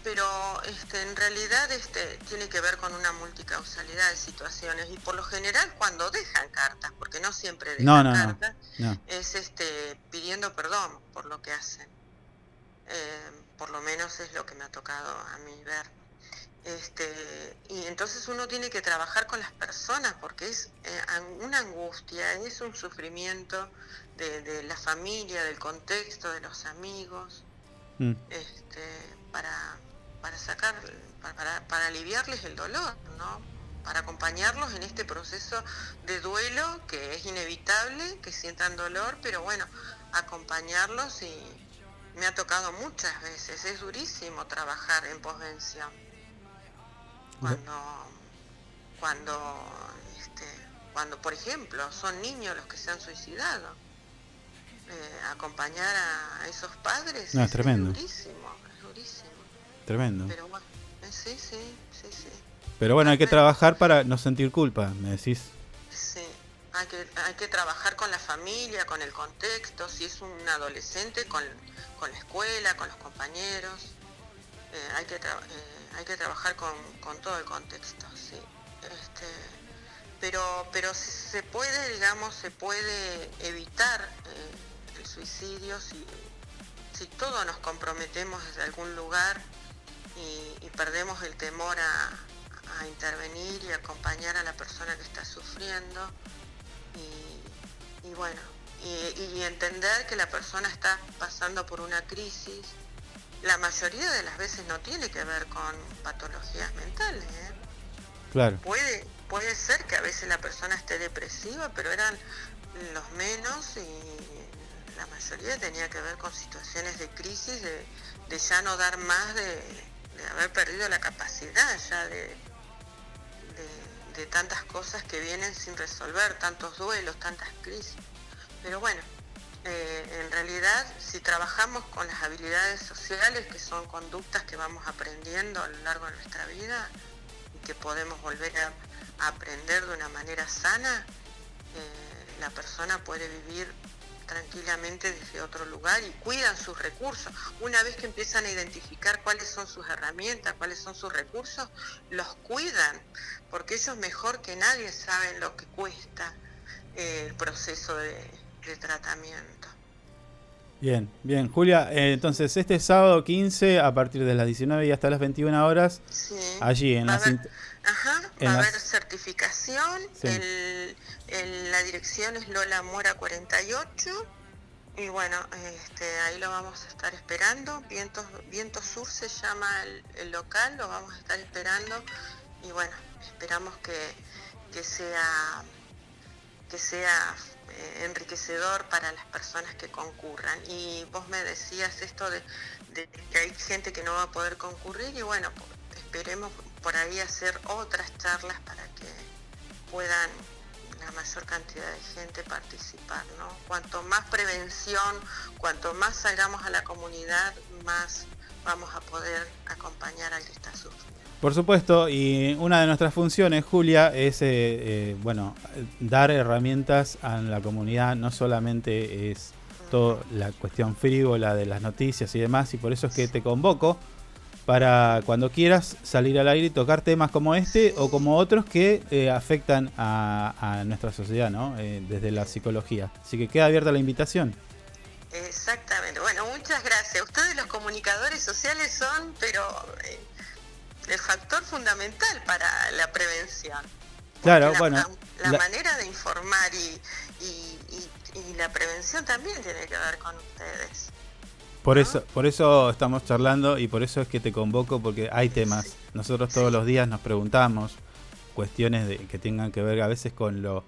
[SPEAKER 5] pero este, en realidad este, tiene que ver con una multicausalidad de situaciones y por lo general cuando dejan cartas, porque no siempre dejan
[SPEAKER 2] No, no,
[SPEAKER 5] cartas,
[SPEAKER 2] no.
[SPEAKER 5] es este, pidiendo perdón por lo que hacen. Eh, por lo menos es lo que me ha tocado a mí ver. Este, y entonces uno tiene que trabajar con las personas porque es eh, una angustia, es un sufrimiento de, de la familia, del contexto, de los amigos
[SPEAKER 2] Mm.
[SPEAKER 5] este, para, para sacar, para, aliviarles el dolor, ¿no? Para acompañarlos en este proceso de duelo que es inevitable, que sientan dolor, pero bueno, acompañarlos y me ha tocado muchas veces, es durísimo trabajar en posvención. Cuando, cuando, este, cuando por ejemplo son niños los que se han suicidado, eh, acompañar a esos padres
[SPEAKER 2] No, es tremendo.
[SPEAKER 5] durísimo.
[SPEAKER 2] Tremendo.
[SPEAKER 5] Pero bueno, eh, sí, sí, sí, sí.
[SPEAKER 2] Pero bueno, hay que trabajar para no sentir culpa, me decís.
[SPEAKER 5] Sí, hay que, hay que trabajar con la familia, con el contexto, si es un adolescente, con, con la escuela, con los compañeros. Eh, hay, que tra- eh, hay que trabajar con, con todo el contexto, sí. Este, pero, pero se puede, digamos, se puede evitar eh, el suicidio si, si todos nos comprometemos desde algún lugar y, y perdemos el temor a, a intervenir y acompañar a la persona que está sufriendo y, y bueno, y, y entender que la persona está pasando por una crisis, la mayoría de las veces no tiene que ver con patologías mentales. ¿eh?
[SPEAKER 2] Claro.
[SPEAKER 5] Puede, puede ser que a veces la persona esté depresiva, pero eran los menos y la mayoría tenía que ver con situaciones de crisis, de, de ya no dar más, de, de haber perdido la capacidad ya de, de- tantas cosas que vienen sin resolver, tantos duelos, tantas crisis. Pero bueno, eh, en realidad si trabajamos con las habilidades sociales, que son conductas que vamos aprendiendo a lo largo de nuestra vida y que podemos volver a, a aprender de una manera sana, eh, la persona puede vivir tranquilamente desde otro lugar y cuidan sus recursos. Una vez que empiezan a identificar cuáles son sus herramientas, cuáles son sus recursos, los cuidan, porque ellos mejor que nadie saben lo que cuesta eh, el proceso de, de tratamiento.
[SPEAKER 2] Bien, bien. Julia, eh, entonces este sábado 15 a partir de las 19 y hasta las 21 horas,
[SPEAKER 5] Sí.
[SPEAKER 2] allí en
[SPEAKER 5] a
[SPEAKER 2] la...
[SPEAKER 5] Ajá, va a haber certificación,
[SPEAKER 2] Sí.
[SPEAKER 5] el- el- la dirección es Lola Mora 48 y bueno, este, ahí lo vamos a estar esperando, Vientos, Viento Sur se llama el, el local, lo vamos a estar esperando y bueno, esperamos que, que sea que sea eh, enriquecedor para las personas que concurran. Y vos me decías esto de, de que hay gente que no va a poder concurrir y bueno, po- esperemos por ahí hacer otras charlas para que puedan la mayor cantidad de gente participar, ¿no? Cuanto más prevención, cuanto más salgamos a la comunidad, más vamos a poder acompañar al que está sufriendo.
[SPEAKER 2] Por supuesto, y una de nuestras funciones, Julia, es eh, eh, bueno, dar herramientas a la comunidad, no solamente es toda la cuestión frívola de las noticias y demás, y por eso es que te convoco para cuando quieras salir al aire y tocar temas como este o como otros que eh, afectan a, a nuestra sociedad, ¿no? Eh, desde la psicología. Así que queda abierta la invitación.
[SPEAKER 5] Exactamente. Bueno, muchas gracias. Ustedes los comunicadores sociales son, pero eh, el factor fundamental para la prevención.
[SPEAKER 2] Claro,
[SPEAKER 5] la,
[SPEAKER 2] bueno.
[SPEAKER 5] La,
[SPEAKER 2] la-
[SPEAKER 5] manera de informar y, y- y- y la prevención también tiene que ver con ustedes.
[SPEAKER 2] Por eso, por eso estamos charlando y por eso es que te convoco porque hay temas. Nosotros todos los días nos preguntamos cuestiones de, que tengan que ver a veces con lo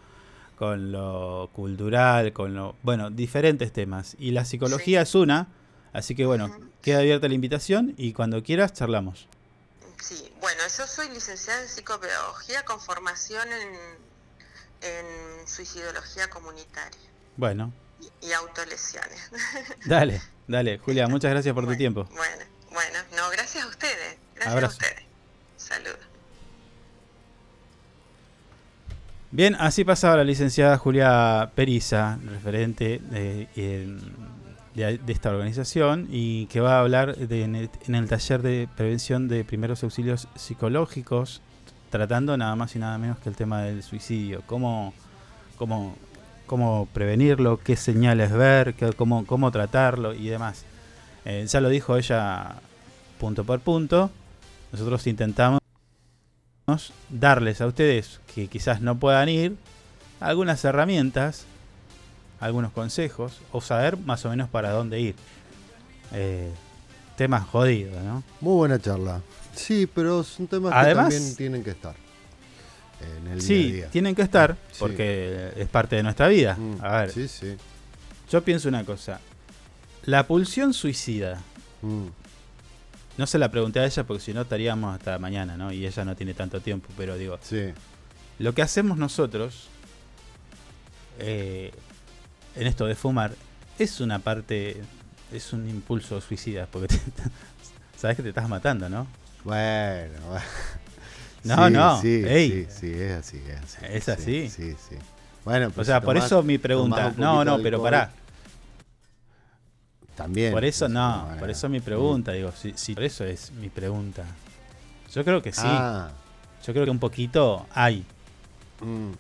[SPEAKER 2] con lo cultural, con lo bueno, diferentes temas y la psicología es una, así que bueno, queda abierta la invitación y cuando quieras charlamos.
[SPEAKER 5] Sí, bueno, yo soy licenciada en psicopedagogía con formación en, en suicidología comunitaria
[SPEAKER 2] Bueno,
[SPEAKER 5] y, autolesiones.
[SPEAKER 2] dale, dale, Julia, muchas gracias por tu tiempo.
[SPEAKER 5] Bueno, bueno, no, gracias a ustedes. Gracias
[SPEAKER 2] Abrazo.
[SPEAKER 5] a ustedes. Saludos.
[SPEAKER 2] Bien, así pasaba la licenciada Julia Periza, referente de, en- de- de esta organización, y que va a hablar de- en, el, en el taller de prevención de primeros auxilios psicológicos, tratando nada más y nada menos que el tema del suicidio, cómo, cómo, cómo prevenirlo, qué señales ver, qué- cómo, cómo tratarlo y demás. Eh, ya lo dijo ella punto por punto, nosotros intentamos darles a ustedes que quizás no puedan ir algunas herramientas, algunos consejos o saber más o menos para dónde ir. Eh, temas jodidos, ¿no?
[SPEAKER 3] Muy buena charla. Sí, pero son temas
[SPEAKER 2] Además-
[SPEAKER 3] que también tienen que estar en el
[SPEAKER 2] Sí,
[SPEAKER 3] día a día.
[SPEAKER 2] tienen que estar
[SPEAKER 3] Sí.
[SPEAKER 2] porque es parte de nuestra vida.
[SPEAKER 3] Mm,
[SPEAKER 2] A ver,
[SPEAKER 3] Sí, sí.
[SPEAKER 2] yo pienso una cosa. La pulsión suicida.
[SPEAKER 3] Mm.
[SPEAKER 2] No se la pregunté a ella porque si no estaríamos hasta mañana, ¿no? Y ella no tiene tanto tiempo, pero digo,
[SPEAKER 3] Sí.
[SPEAKER 2] lo que hacemos nosotros eh, en esto de fumar es una parte, es un impulso suicida, porque te- sabes que te estás matando, ¿no?
[SPEAKER 3] Bueno, bueno.
[SPEAKER 2] No,
[SPEAKER 3] Sí,
[SPEAKER 2] no,
[SPEAKER 3] Sí,
[SPEAKER 2] ey.
[SPEAKER 3] sí, sí, es así, es así.
[SPEAKER 2] Es
[SPEAKER 3] Sí,
[SPEAKER 2] así.
[SPEAKER 3] Sí, sí. Bueno,
[SPEAKER 2] O
[SPEAKER 3] pues
[SPEAKER 2] sea,
[SPEAKER 3] si
[SPEAKER 2] por eso mi pregunta.
[SPEAKER 3] un
[SPEAKER 2] No, no, pero pará.
[SPEAKER 3] También.
[SPEAKER 2] Por eso
[SPEAKER 3] pues,
[SPEAKER 2] no, por eso mi pregunta, digo, sí, sí, por eso es mi pregunta. Yo creo que sí.
[SPEAKER 3] Ah.
[SPEAKER 2] Yo creo que un poquito hay.
[SPEAKER 3] Mm.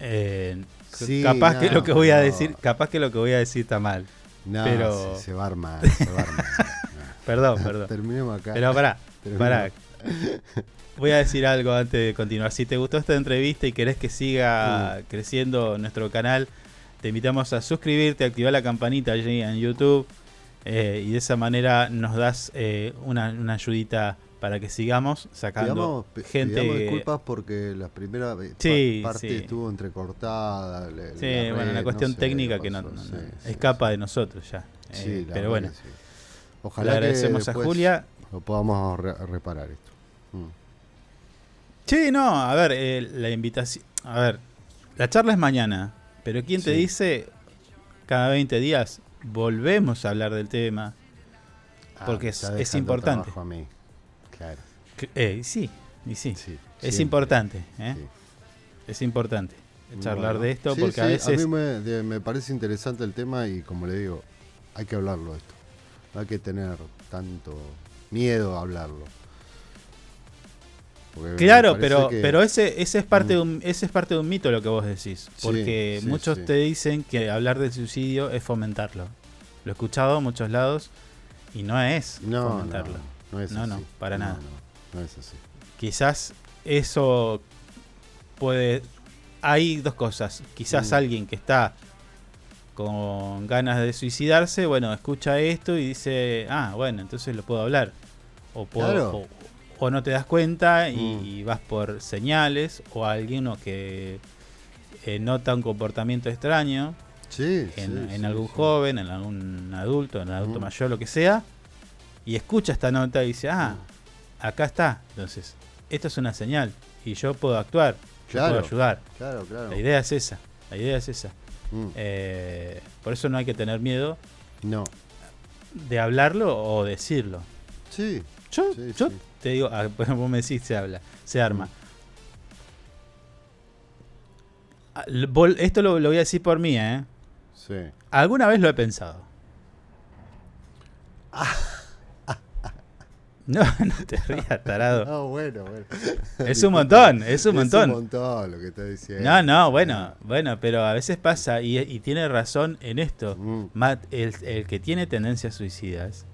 [SPEAKER 2] Eh,
[SPEAKER 3] Sí,
[SPEAKER 2] capaz que
[SPEAKER 3] no,
[SPEAKER 2] lo que voy a decir, capaz que lo que voy a decir está mal.
[SPEAKER 3] No,
[SPEAKER 2] pero
[SPEAKER 3] se, se va a armar, se va a armar.
[SPEAKER 2] perdón, perdón.
[SPEAKER 3] Terminemos acá.
[SPEAKER 2] Pero pará,
[SPEAKER 3] Terminemos.
[SPEAKER 2] pará. Voy a decir algo antes de continuar. Si te gustó esta entrevista y querés que siga
[SPEAKER 3] Mm.
[SPEAKER 2] creciendo nuestro canal, te invitamos a suscribirte, activar la campanita allí en YouTube eh, y de esa manera nos das eh, una, una ayudita para que sigamos sacando
[SPEAKER 3] Pidamos, pe-
[SPEAKER 2] gente.
[SPEAKER 3] pidamos disculpas porque la primera
[SPEAKER 2] Sí,
[SPEAKER 3] parte
[SPEAKER 2] sí.
[SPEAKER 3] estuvo entrecortada. le-
[SPEAKER 2] Sí,
[SPEAKER 3] la
[SPEAKER 2] bueno, una cuestión
[SPEAKER 3] no
[SPEAKER 2] técnica que no,
[SPEAKER 3] pasó,
[SPEAKER 2] no-
[SPEAKER 3] sí,
[SPEAKER 2] no-
[SPEAKER 3] sí,
[SPEAKER 2] escapa de nosotros ya. Eh,
[SPEAKER 3] la
[SPEAKER 2] pero bueno,
[SPEAKER 3] sí.
[SPEAKER 2] le
[SPEAKER 3] Ojalá que
[SPEAKER 2] agradecemos a
[SPEAKER 3] después
[SPEAKER 2] Julia.
[SPEAKER 3] Lo podamos re- reparar esto. Mm.
[SPEAKER 2] Sí, no, a ver, eh, la invitación. A ver, la charla es mañana, pero ¿quién te dice cada 20 días volvemos a hablar del tema?
[SPEAKER 3] Ah,
[SPEAKER 2] Porque
[SPEAKER 3] me
[SPEAKER 2] es, es importante.
[SPEAKER 3] a mí. Claro.
[SPEAKER 2] Eh, sí, y sí, es importante, ¿eh? Es importante charlar
[SPEAKER 3] Bueno,
[SPEAKER 2] de esto
[SPEAKER 3] sí,
[SPEAKER 2] porque a veces.
[SPEAKER 3] mí me, de- me parece interesante el tema y como le digo, hay que hablarlo esto. No hay que tener tanto miedo a hablarlo. Porque
[SPEAKER 2] Claro, pero,
[SPEAKER 3] que-
[SPEAKER 2] pero ese, ese es parte de
[SPEAKER 3] Mm.
[SPEAKER 2] un, ese es parte de un mito lo que vos decís. Porque
[SPEAKER 3] sí,
[SPEAKER 2] muchos
[SPEAKER 3] sí.
[SPEAKER 2] te dicen que hablar del suicidio es fomentarlo. Lo he escuchado en muchos lados y no es
[SPEAKER 3] No,
[SPEAKER 2] fomentarlo.
[SPEAKER 3] no, no es
[SPEAKER 2] no,
[SPEAKER 3] así.
[SPEAKER 2] no, para nada.
[SPEAKER 3] no, no es así.
[SPEAKER 2] Quizás eso puede. Hay dos cosas. Quizás
[SPEAKER 3] Mm.
[SPEAKER 2] alguien que está con ganas de suicidarse, bueno, escucha esto y dice, ah, bueno, entonces lo puedo hablar. O, puedo-
[SPEAKER 3] Claro.
[SPEAKER 2] o, o no te das cuenta y,
[SPEAKER 3] Mm.
[SPEAKER 2] y vas por señales, o alguno que eh, nota un comportamiento extraño
[SPEAKER 3] Sí,
[SPEAKER 2] en,
[SPEAKER 3] sí,
[SPEAKER 2] en
[SPEAKER 3] sí,
[SPEAKER 2] algún
[SPEAKER 3] sí.
[SPEAKER 2] joven, en algún adulto, en adulto
[SPEAKER 3] Mm.
[SPEAKER 2] mayor, lo que sea, y escucha esta nota y dice, ah,
[SPEAKER 3] Mm.
[SPEAKER 2] acá está. Entonces, esto es una señal y yo puedo actuar, yo puedo ayudar.
[SPEAKER 3] claro, claro.
[SPEAKER 2] La idea es esa, la idea es esa.
[SPEAKER 3] Mm.
[SPEAKER 2] Eh, por eso no hay que tener miedo
[SPEAKER 3] No.
[SPEAKER 2] de hablarlo o decirlo.
[SPEAKER 3] Sí.
[SPEAKER 2] Yo,
[SPEAKER 3] sí,
[SPEAKER 2] yo
[SPEAKER 3] sí. Mm.
[SPEAKER 2] te digo, ah, vos me decís, se habla, se arma. Ah, l- vol- Esto lo, lo voy a decir por mí, ¿eh?
[SPEAKER 3] Sí.
[SPEAKER 2] Alguna vez lo he pensado. No, no te rías, tarado.
[SPEAKER 3] No, bueno, bueno.
[SPEAKER 2] Es un montón, es un montón.
[SPEAKER 3] Es un montón lo que está diciendo.
[SPEAKER 2] No, no, bueno, bueno, pero a veces pasa y, y tiene razón en esto.
[SPEAKER 3] Mm.
[SPEAKER 2] El que tiene tendencias suicidas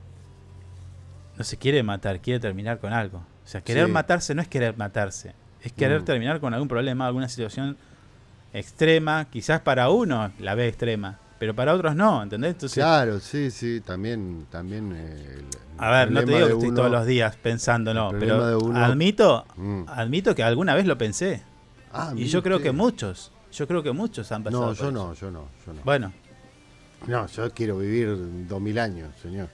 [SPEAKER 2] no se quiere matar, quiere terminar con algo. O sea, querer
[SPEAKER 3] Sí.
[SPEAKER 2] matarse no es querer matarse, es querer
[SPEAKER 3] Mm.
[SPEAKER 2] terminar con algún problema, alguna situación extrema. Quizás para uno la ve extrema, pero para otros no, ¿entendés? Entonces,
[SPEAKER 3] Claro, sí, sí, también, también. eh, el-
[SPEAKER 2] a ver, no te digo que estoy
[SPEAKER 3] uno-
[SPEAKER 2] todos los días pensando, no, pero
[SPEAKER 3] uno-
[SPEAKER 2] admito,
[SPEAKER 3] Mm.
[SPEAKER 2] admito que alguna vez lo pensé.
[SPEAKER 3] Ah,
[SPEAKER 2] y yo creo que muchos, yo creo que muchos han pasado.
[SPEAKER 3] No,
[SPEAKER 2] por
[SPEAKER 3] yo
[SPEAKER 2] eso.
[SPEAKER 3] no, yo no, yo no.
[SPEAKER 2] Bueno,
[SPEAKER 3] No, yo quiero vivir dos mil años, señor.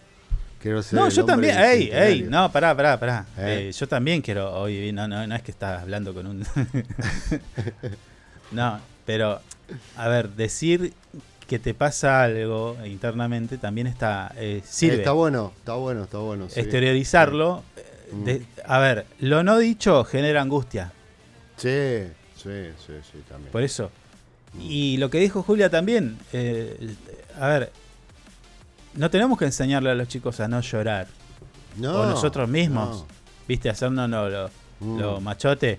[SPEAKER 3] Quiero ser
[SPEAKER 2] no, yo también, ey, ey, no, pará, pará, pará.
[SPEAKER 3] ¿Eh?
[SPEAKER 2] Eh, yo también quiero hoy no, no, no es que estás hablando con un... no, pero, a ver, decir que te pasa algo internamente también está, eh, sirve.
[SPEAKER 3] Está bueno, está bueno, está bueno. sí.
[SPEAKER 2] Exteriorizarlo. eh,
[SPEAKER 3] Mm.
[SPEAKER 2] de- a ver, lo no dicho genera angustia.
[SPEAKER 3] Sí, sí, sí, sí, también.
[SPEAKER 2] Por eso. Y lo que dijo Julia también, eh, a ver, no tenemos que enseñarle a los chicos a no llorar.
[SPEAKER 3] No,
[SPEAKER 2] o nosotros mismos,
[SPEAKER 3] no.
[SPEAKER 2] viste, hacernos no, lo,
[SPEAKER 3] Mm.
[SPEAKER 2] lo machote.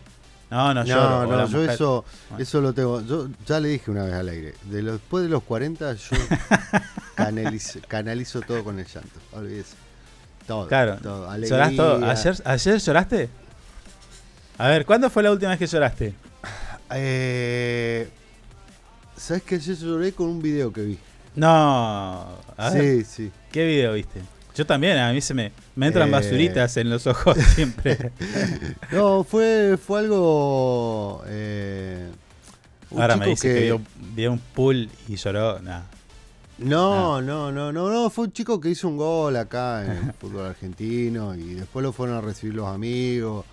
[SPEAKER 2] No, no,
[SPEAKER 3] No,
[SPEAKER 2] lloro.
[SPEAKER 3] no,
[SPEAKER 2] la
[SPEAKER 3] yo
[SPEAKER 2] mujer-
[SPEAKER 3] eso,
[SPEAKER 2] Bueno.
[SPEAKER 3] eso lo tengo. Yo ya le dije una vez al aire. De los- después de los 40, yo canalizo, canalizo todo con el llanto. Olvídese. Todo.
[SPEAKER 2] Claro,
[SPEAKER 3] todo.
[SPEAKER 2] ¿llorás todo? ¿Ayer, ¿Ayer lloraste? A ver, ¿cuándo fue la última vez que lloraste?
[SPEAKER 3] Eh, ¿Sabes que Yo lloré con un video que vi.
[SPEAKER 2] No. A ver,
[SPEAKER 3] Sí, sí.
[SPEAKER 2] ¿Qué video viste? Yo también, a mí se me, me entran
[SPEAKER 3] Eh.
[SPEAKER 2] basuritas en los ojos siempre.
[SPEAKER 3] No, fue, fue algo. eh,
[SPEAKER 2] Ahora me dice que, vio, vio un pool y lloró. Nah.
[SPEAKER 3] No, no, no, no, no, fue un chico que hizo un gol acá en el fútbol argentino y después lo fueron a recibir los amigos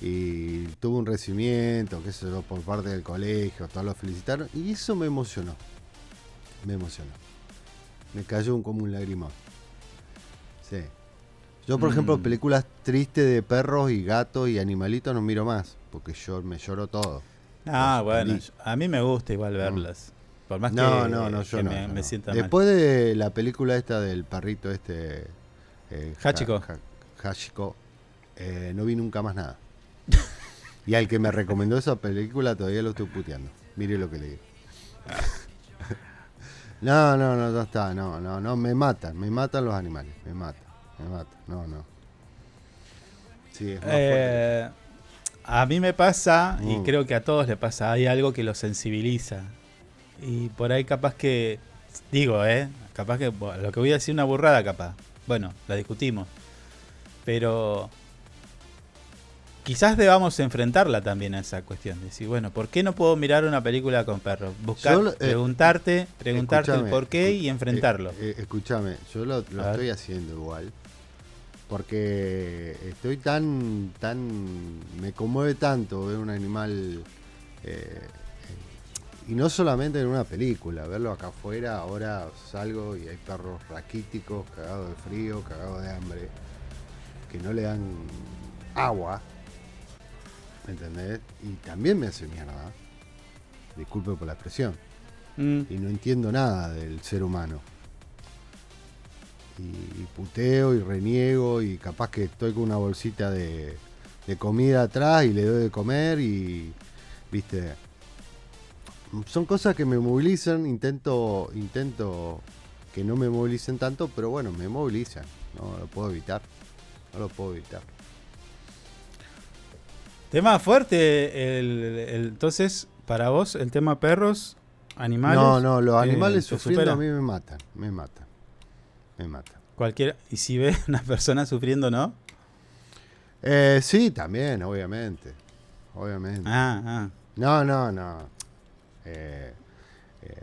[SPEAKER 3] y tuvo un recibimiento, qué sé yo, por parte del colegio, todos lo felicitaron y eso me emocionó, me emocionó, me cayó un, como un lagrimón. Sí. Yo, por ejemplo,
[SPEAKER 2] Mm.
[SPEAKER 3] películas tristes de perros y gatos y animalitos no miro más, porque yo me lloro todo.
[SPEAKER 2] Ah,
[SPEAKER 3] Los
[SPEAKER 2] bueno, a mí me gusta igual verlas. Por más
[SPEAKER 3] No,
[SPEAKER 2] que,
[SPEAKER 3] no, no, yo
[SPEAKER 2] que
[SPEAKER 3] no,
[SPEAKER 2] me, me
[SPEAKER 3] no.
[SPEAKER 2] sienta
[SPEAKER 3] Después de la película esta del perrito este... eh,
[SPEAKER 2] Hachiko.
[SPEAKER 3] Ha- Ha- Hachiko, eh, no vi nunca más nada. y al que me recomendó esa película todavía lo estoy puteando. Mire lo que le digo. no, no, no, ya está, no, no, no, me matan, me matan los animales, me matan, me matan, no, no. Sí, es más fuerte.
[SPEAKER 2] Eh, a mí me pasa, y
[SPEAKER 3] Mm.
[SPEAKER 2] creo que a todos le pasa, hay algo que los sensibiliza. y por ahí capaz que, digo, ¿eh? Capaz que lo que voy a decir una burrada capaz. Bueno, la discutimos. Pero quizás debamos enfrentarla también a esa cuestión. Decir, bueno, ¿por qué no puedo mirar una película con perros? Buscar,
[SPEAKER 3] Yo lo- eh,
[SPEAKER 2] preguntarte, preguntarte el por qué y
[SPEAKER 3] escu-
[SPEAKER 2] enfrentarlo.
[SPEAKER 3] eh, eh, escúchame, yo lo, lo estoy haciendo igual. Porque estoy tan, tan, me conmueve tanto ver un animal, eh, eh, y no solamente en una película, verlo acá afuera, ahora salgo y hay perros raquíticos, cagados de frío, cagados de hambre, que no le dan agua, ¿me entendés? Y también me hace mierda, disculpe por la expresión
[SPEAKER 2] Mm.
[SPEAKER 3] y no entiendo nada del ser humano. Y, y puteo y reniego y capaz que estoy con una bolsita de, de comida atrás y le doy de comer y, viste, son cosas que me movilizan, intento, intento que no me movilicen tanto, pero bueno, me movilizan, no lo puedo evitar, no lo puedo evitar.
[SPEAKER 2] Tema fuerte, el, el- entonces, para vos, el tema perros, animales.
[SPEAKER 3] No, no, los
[SPEAKER 2] ¿te-
[SPEAKER 3] animales sufriendo
[SPEAKER 2] supera?
[SPEAKER 3] a mí me matan, me matan, me matan.
[SPEAKER 2] Cualquiera, y si ves una persona sufriendo, ¿no?
[SPEAKER 3] Eh, sí, también, obviamente. Obviamente.
[SPEAKER 2] Ah, ah.
[SPEAKER 3] No, no, no. Eh, eh,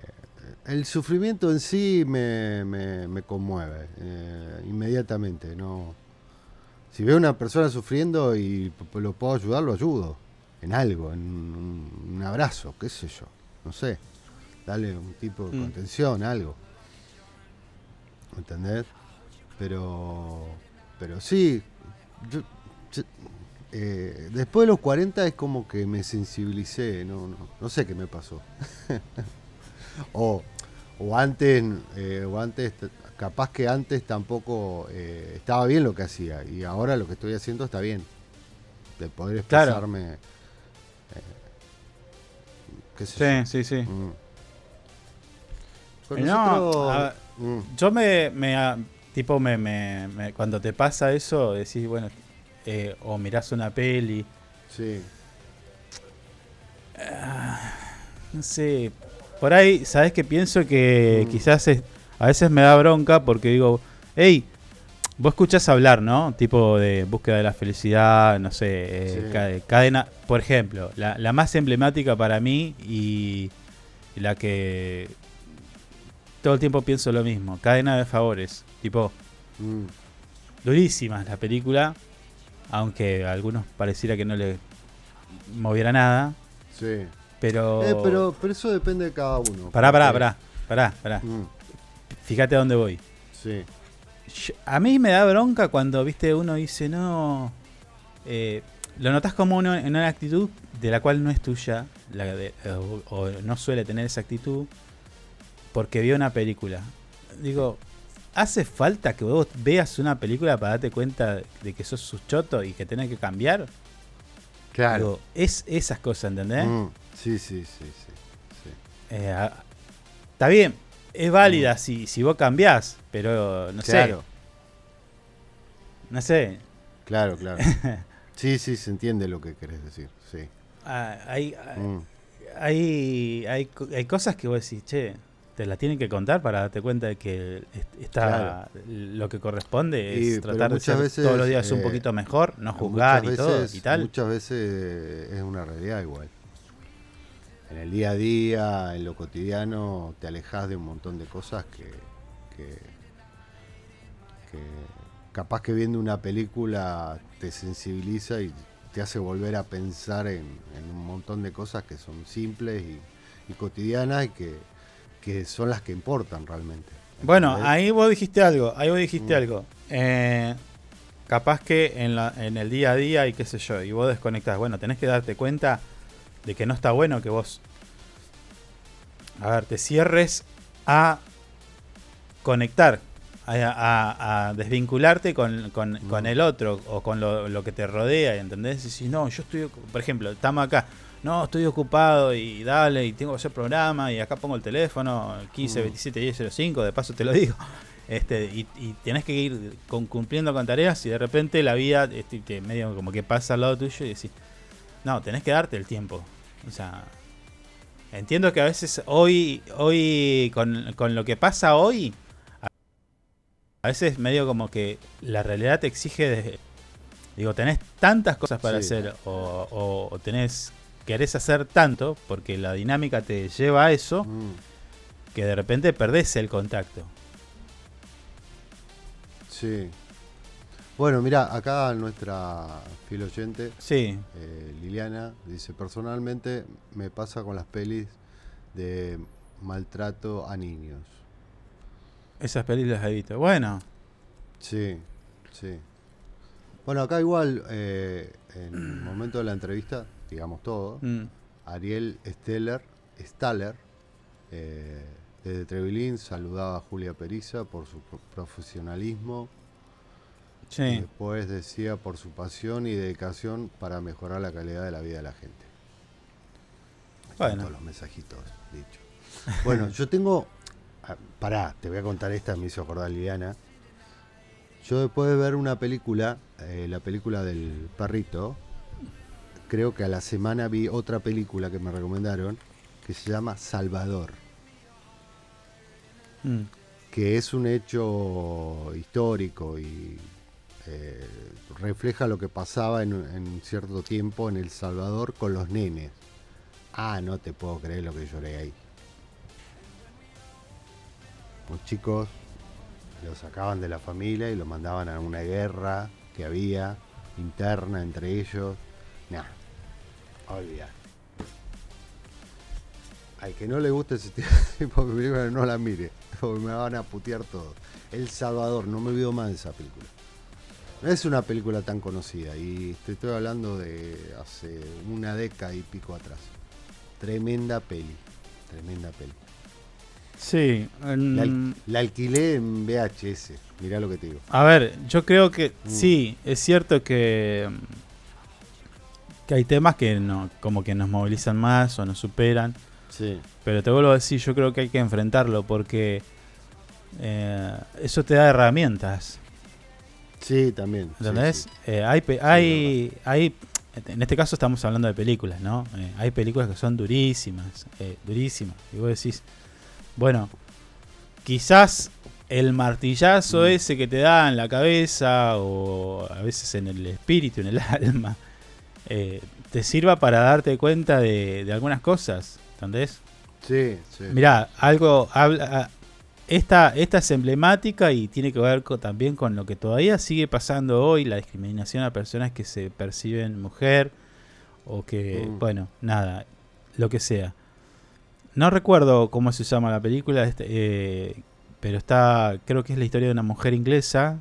[SPEAKER 3] el sufrimiento en sí me, me- me conmueve eh, inmediatamente. No. Si veo una persona sufriendo y lo puedo ayudar, lo ayudo. En algo, en un, un abrazo, qué sé yo. No sé. Darle un tipo de
[SPEAKER 2] Mm.
[SPEAKER 3] contención, algo. ¿Entendés? Pero. Pero sí. yo- yo- eh, después de los 40 es como que me sensibilicé, no, no, no sé qué me pasó. o, o antes, eh, o antes, capaz que antes tampoco eh, estaba bien lo que hacía y ahora lo que estoy haciendo está bien. De poder
[SPEAKER 2] Claro.
[SPEAKER 3] expresarme. eh, qué sé
[SPEAKER 2] Sí,
[SPEAKER 3] yo.
[SPEAKER 2] sí, sí.
[SPEAKER 3] Mm. Con
[SPEAKER 2] Eh, no,
[SPEAKER 3] nosotros-
[SPEAKER 2] a-
[SPEAKER 3] Mm.
[SPEAKER 2] yo me, me, ah, tipo, me, me- me- cuando te pasa eso, decís, bueno, eh, o mirás una peli,
[SPEAKER 3] Sí.
[SPEAKER 2] no sé, por ahí, ¿sabes qué pienso? Que
[SPEAKER 3] Mm.
[SPEAKER 2] quizás es- a veces me da bronca porque digo, hey, vos escuchás hablar, ¿no? Tipo de búsqueda de la felicidad, no sé, eh,
[SPEAKER 3] Sí.
[SPEAKER 2] ca- cadena, por ejemplo, la, la más emblemática para mí y, la que todo el tiempo pienso lo mismo, cadena de favores, tipo,
[SPEAKER 3] Mm.
[SPEAKER 2] durísima la película, aunque a algunos pareciera que no le moviera nada,
[SPEAKER 3] Sí.
[SPEAKER 2] pero...
[SPEAKER 3] Eh, pero, pero eso depende de cada uno.
[SPEAKER 2] Pará, pará, pará, pará, pará.
[SPEAKER 3] Mm.
[SPEAKER 2] Fíjate a dónde voy.
[SPEAKER 3] Sí.
[SPEAKER 2] Yo- A mí me da bronca cuando, viste, uno dice, no... eh, lo notas como uno en una actitud de la cual no es tuya, la de- o, o no suele tener esa actitud, porque vio una película. Digo, ¿hace falta que vos veas una película para darte cuenta de que sos su choto y que tenés que cambiar?
[SPEAKER 3] Claro.
[SPEAKER 2] Digo, es esas cosas, ¿entendés?
[SPEAKER 3] Mm. Sí, sí, sí, sí. sí.
[SPEAKER 2] Eh, está bien, es válida si, si vos cambiás, pero no.
[SPEAKER 3] Claro.
[SPEAKER 2] sé. No sé.
[SPEAKER 3] Claro, claro. sí, sí, se entiende lo que querés decir. Sí.
[SPEAKER 2] Ah, hay,
[SPEAKER 3] Mm.
[SPEAKER 2] hay, hay, hay cosas que vos decís, che, te las tienen que contar para darte cuenta de que est- está
[SPEAKER 3] Claro.
[SPEAKER 2] lo que corresponde es
[SPEAKER 3] Y,
[SPEAKER 2] tratar de ser
[SPEAKER 3] veces,
[SPEAKER 2] todos los días un
[SPEAKER 3] eh,
[SPEAKER 2] poquito mejor, no juzgar y todo y tal.
[SPEAKER 3] Muchas veces es una realidad igual. En el día a día, en lo cotidiano, te alejas de un montón de cosas que, que, que capaz que viendo una película te sensibiliza y te hace volver a pensar en, en un montón de cosas que son simples y, y cotidianas y que, que son las que importan realmente.
[SPEAKER 2] Bueno,
[SPEAKER 3] ¿entendés?
[SPEAKER 2] ahí vos dijiste algo, ahí vos dijiste
[SPEAKER 3] Mm.
[SPEAKER 2] algo. Eh, capaz que en, la, en el día a día y qué sé yo, y vos desconectás. Bueno, tenés que darte cuenta de que no está bueno que vos, a ver, te cierres a conectar, a, a- a desvincularte con, con-
[SPEAKER 3] Mm.
[SPEAKER 2] con el otro o con lo, lo que te rodea, ¿entendés? Y si no, yo estoy, por ejemplo, estamos acá, no, estoy ocupado y dale, y tengo que hacer programa, y acá pongo el teléfono, 15,
[SPEAKER 3] Mm.
[SPEAKER 2] 27, 10, 05, de paso te lo digo. Este, y, y tenés que ir con- cumpliendo con tareas y de repente la vida este, te- medio como que pasa al lado tuyo y decís, no, tenés que darte el tiempo. O sea, entiendo que a veces hoy, hoy con, con lo que pasa hoy, a- veces medio como que la realidad te exige, de- digo, tenés tantas cosas para
[SPEAKER 3] Sí.
[SPEAKER 2] hacer o, o- o tenés, querés hacer tanto, porque la dinámica te lleva a eso,
[SPEAKER 3] Mm.
[SPEAKER 2] que de repente perdés el contacto.
[SPEAKER 3] Sí. Bueno, mira, acá nuestra fiel oyente,
[SPEAKER 2] Sí.
[SPEAKER 3] eh, Liliana, dice, personalmente me pasa con las pelis de maltrato a niños.
[SPEAKER 2] Esas películas he visto. Bueno,
[SPEAKER 3] Sí, sí. Bueno, acá igual, eh, en el momento de la entrevista, digamos todo,
[SPEAKER 2] Mm.
[SPEAKER 3] Ariel Steller, Staller, eh, desde Trevilín, saludaba a Julia Periza por su pro- Y después decía por su pasión y dedicación para mejorar la calidad de la vida de la gente.
[SPEAKER 2] Bueno.
[SPEAKER 3] Todos los mensajitos dichos. Bueno, yo tengo. ah, Pará, te voy a contar esta, me hizo acordar Liliana. Yo después de ver una película, eh, la película del perrito, creo que a la semana vi otra película que me recomendaron que se llama Salvador.
[SPEAKER 2] Mm.
[SPEAKER 3] que es un hecho histórico y eh, refleja lo que pasaba en, en cierto tiempo en El Salvador con los nenes. Ah, no te puedo creer lo que lloré ahí. Los chicos los sacaban de la familia y los mandaban a una guerra que había interna entre ellos. Nah, olvidar. Al que no le guste ese tipo de película no la mire, porque me van a putear todo. El Salvador, no me olvido más de esa película. No es una película tan conocida y te estoy hablando de hace una década y pico atrás. Tremenda peli, tremenda peli.
[SPEAKER 2] Sí. en-
[SPEAKER 3] La, al- la alquilé en VHS, mirá lo que te digo.
[SPEAKER 2] A ver, yo creo que
[SPEAKER 3] Mm.
[SPEAKER 2] sí, es cierto que, que hay temas que no, como que nos movilizan más o nos superan.
[SPEAKER 3] Sí.
[SPEAKER 2] Pero te vuelvo a decir, yo creo que hay que enfrentarlo porque eh, eso te da herramientas.
[SPEAKER 3] Sí, también.
[SPEAKER 2] ¿Entendés?
[SPEAKER 3] sí.
[SPEAKER 2] Eh, hay, hay, hay, en este caso estamos hablando de películas, ¿no? Eh, hay películas que son durísimas, eh, durísimas. Y vos decís, bueno, quizás el martillazo
[SPEAKER 3] Mm.
[SPEAKER 2] ese que te da en la cabeza o a veces en el espíritu, en el alma, te sirva para darte cuenta de, de algunas cosas, ¿entendés?
[SPEAKER 3] Sí, sí.
[SPEAKER 2] Mirá, algo habla. Esta, esta es emblemática y tiene que ver también con lo que todavía sigue pasando hoy, la discriminación a personas que se perciben mujer o que,
[SPEAKER 3] Mm.
[SPEAKER 2] bueno, nada, lo que sea. No recuerdo cómo se llama la película, este, eh, pero está, creo que es la historia de una mujer inglesa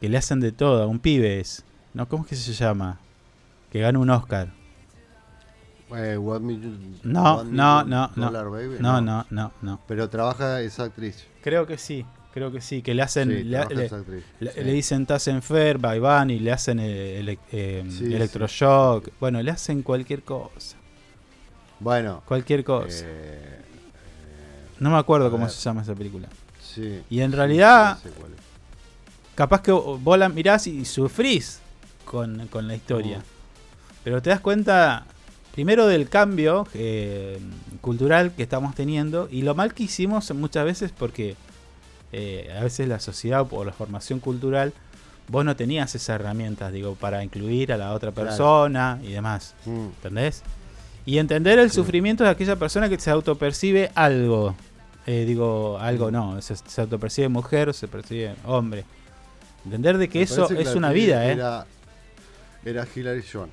[SPEAKER 2] que le hacen de todo, a un pibe es, ¿no? ¿Cómo es que se llama? Que gana un Oscar.
[SPEAKER 3] Eh, What Me-
[SPEAKER 2] No, no, no, no.
[SPEAKER 3] Baby,
[SPEAKER 2] No, no, no, no.
[SPEAKER 3] Pero trabaja esa actriz.
[SPEAKER 2] Creo que sí, creo que sí, que le hacen,
[SPEAKER 3] Sí,
[SPEAKER 2] le, le- le-
[SPEAKER 3] sí.
[SPEAKER 2] le dicen estás enferma y van y le hacen eh, ele- eh,
[SPEAKER 3] Sí,
[SPEAKER 2] electroshock, bueno, le hacen cualquier cosa,
[SPEAKER 3] Bueno.
[SPEAKER 2] cualquier cosa.
[SPEAKER 3] eh,
[SPEAKER 2] no me acuerdo cómo
[SPEAKER 3] ver.
[SPEAKER 2] se llama esa película.
[SPEAKER 3] sí.
[SPEAKER 2] Y en
[SPEAKER 3] sí,
[SPEAKER 2] realidad,
[SPEAKER 3] sé
[SPEAKER 2] capaz que vos la mirás y sufrís con, con la historia. Pero te das cuenta, primero del cambio eh, cultural que estamos teniendo y lo mal que hicimos muchas veces porque eh, a veces la sociedad o la formación cultural, vos no tenías esas herramientas, digo, para incluir a la otra
[SPEAKER 3] Claro.
[SPEAKER 2] persona y demás.
[SPEAKER 3] Mm.
[SPEAKER 2] ¿Entendés? Y entender el sufrimiento de aquella persona que se autopercibe algo. Eh, digo, algo no, se, se autopercibe mujer o se percibe hombre. Entender de que
[SPEAKER 3] Me
[SPEAKER 2] eso es una vida, ¿eh?
[SPEAKER 3] Era, era Hilary Swank.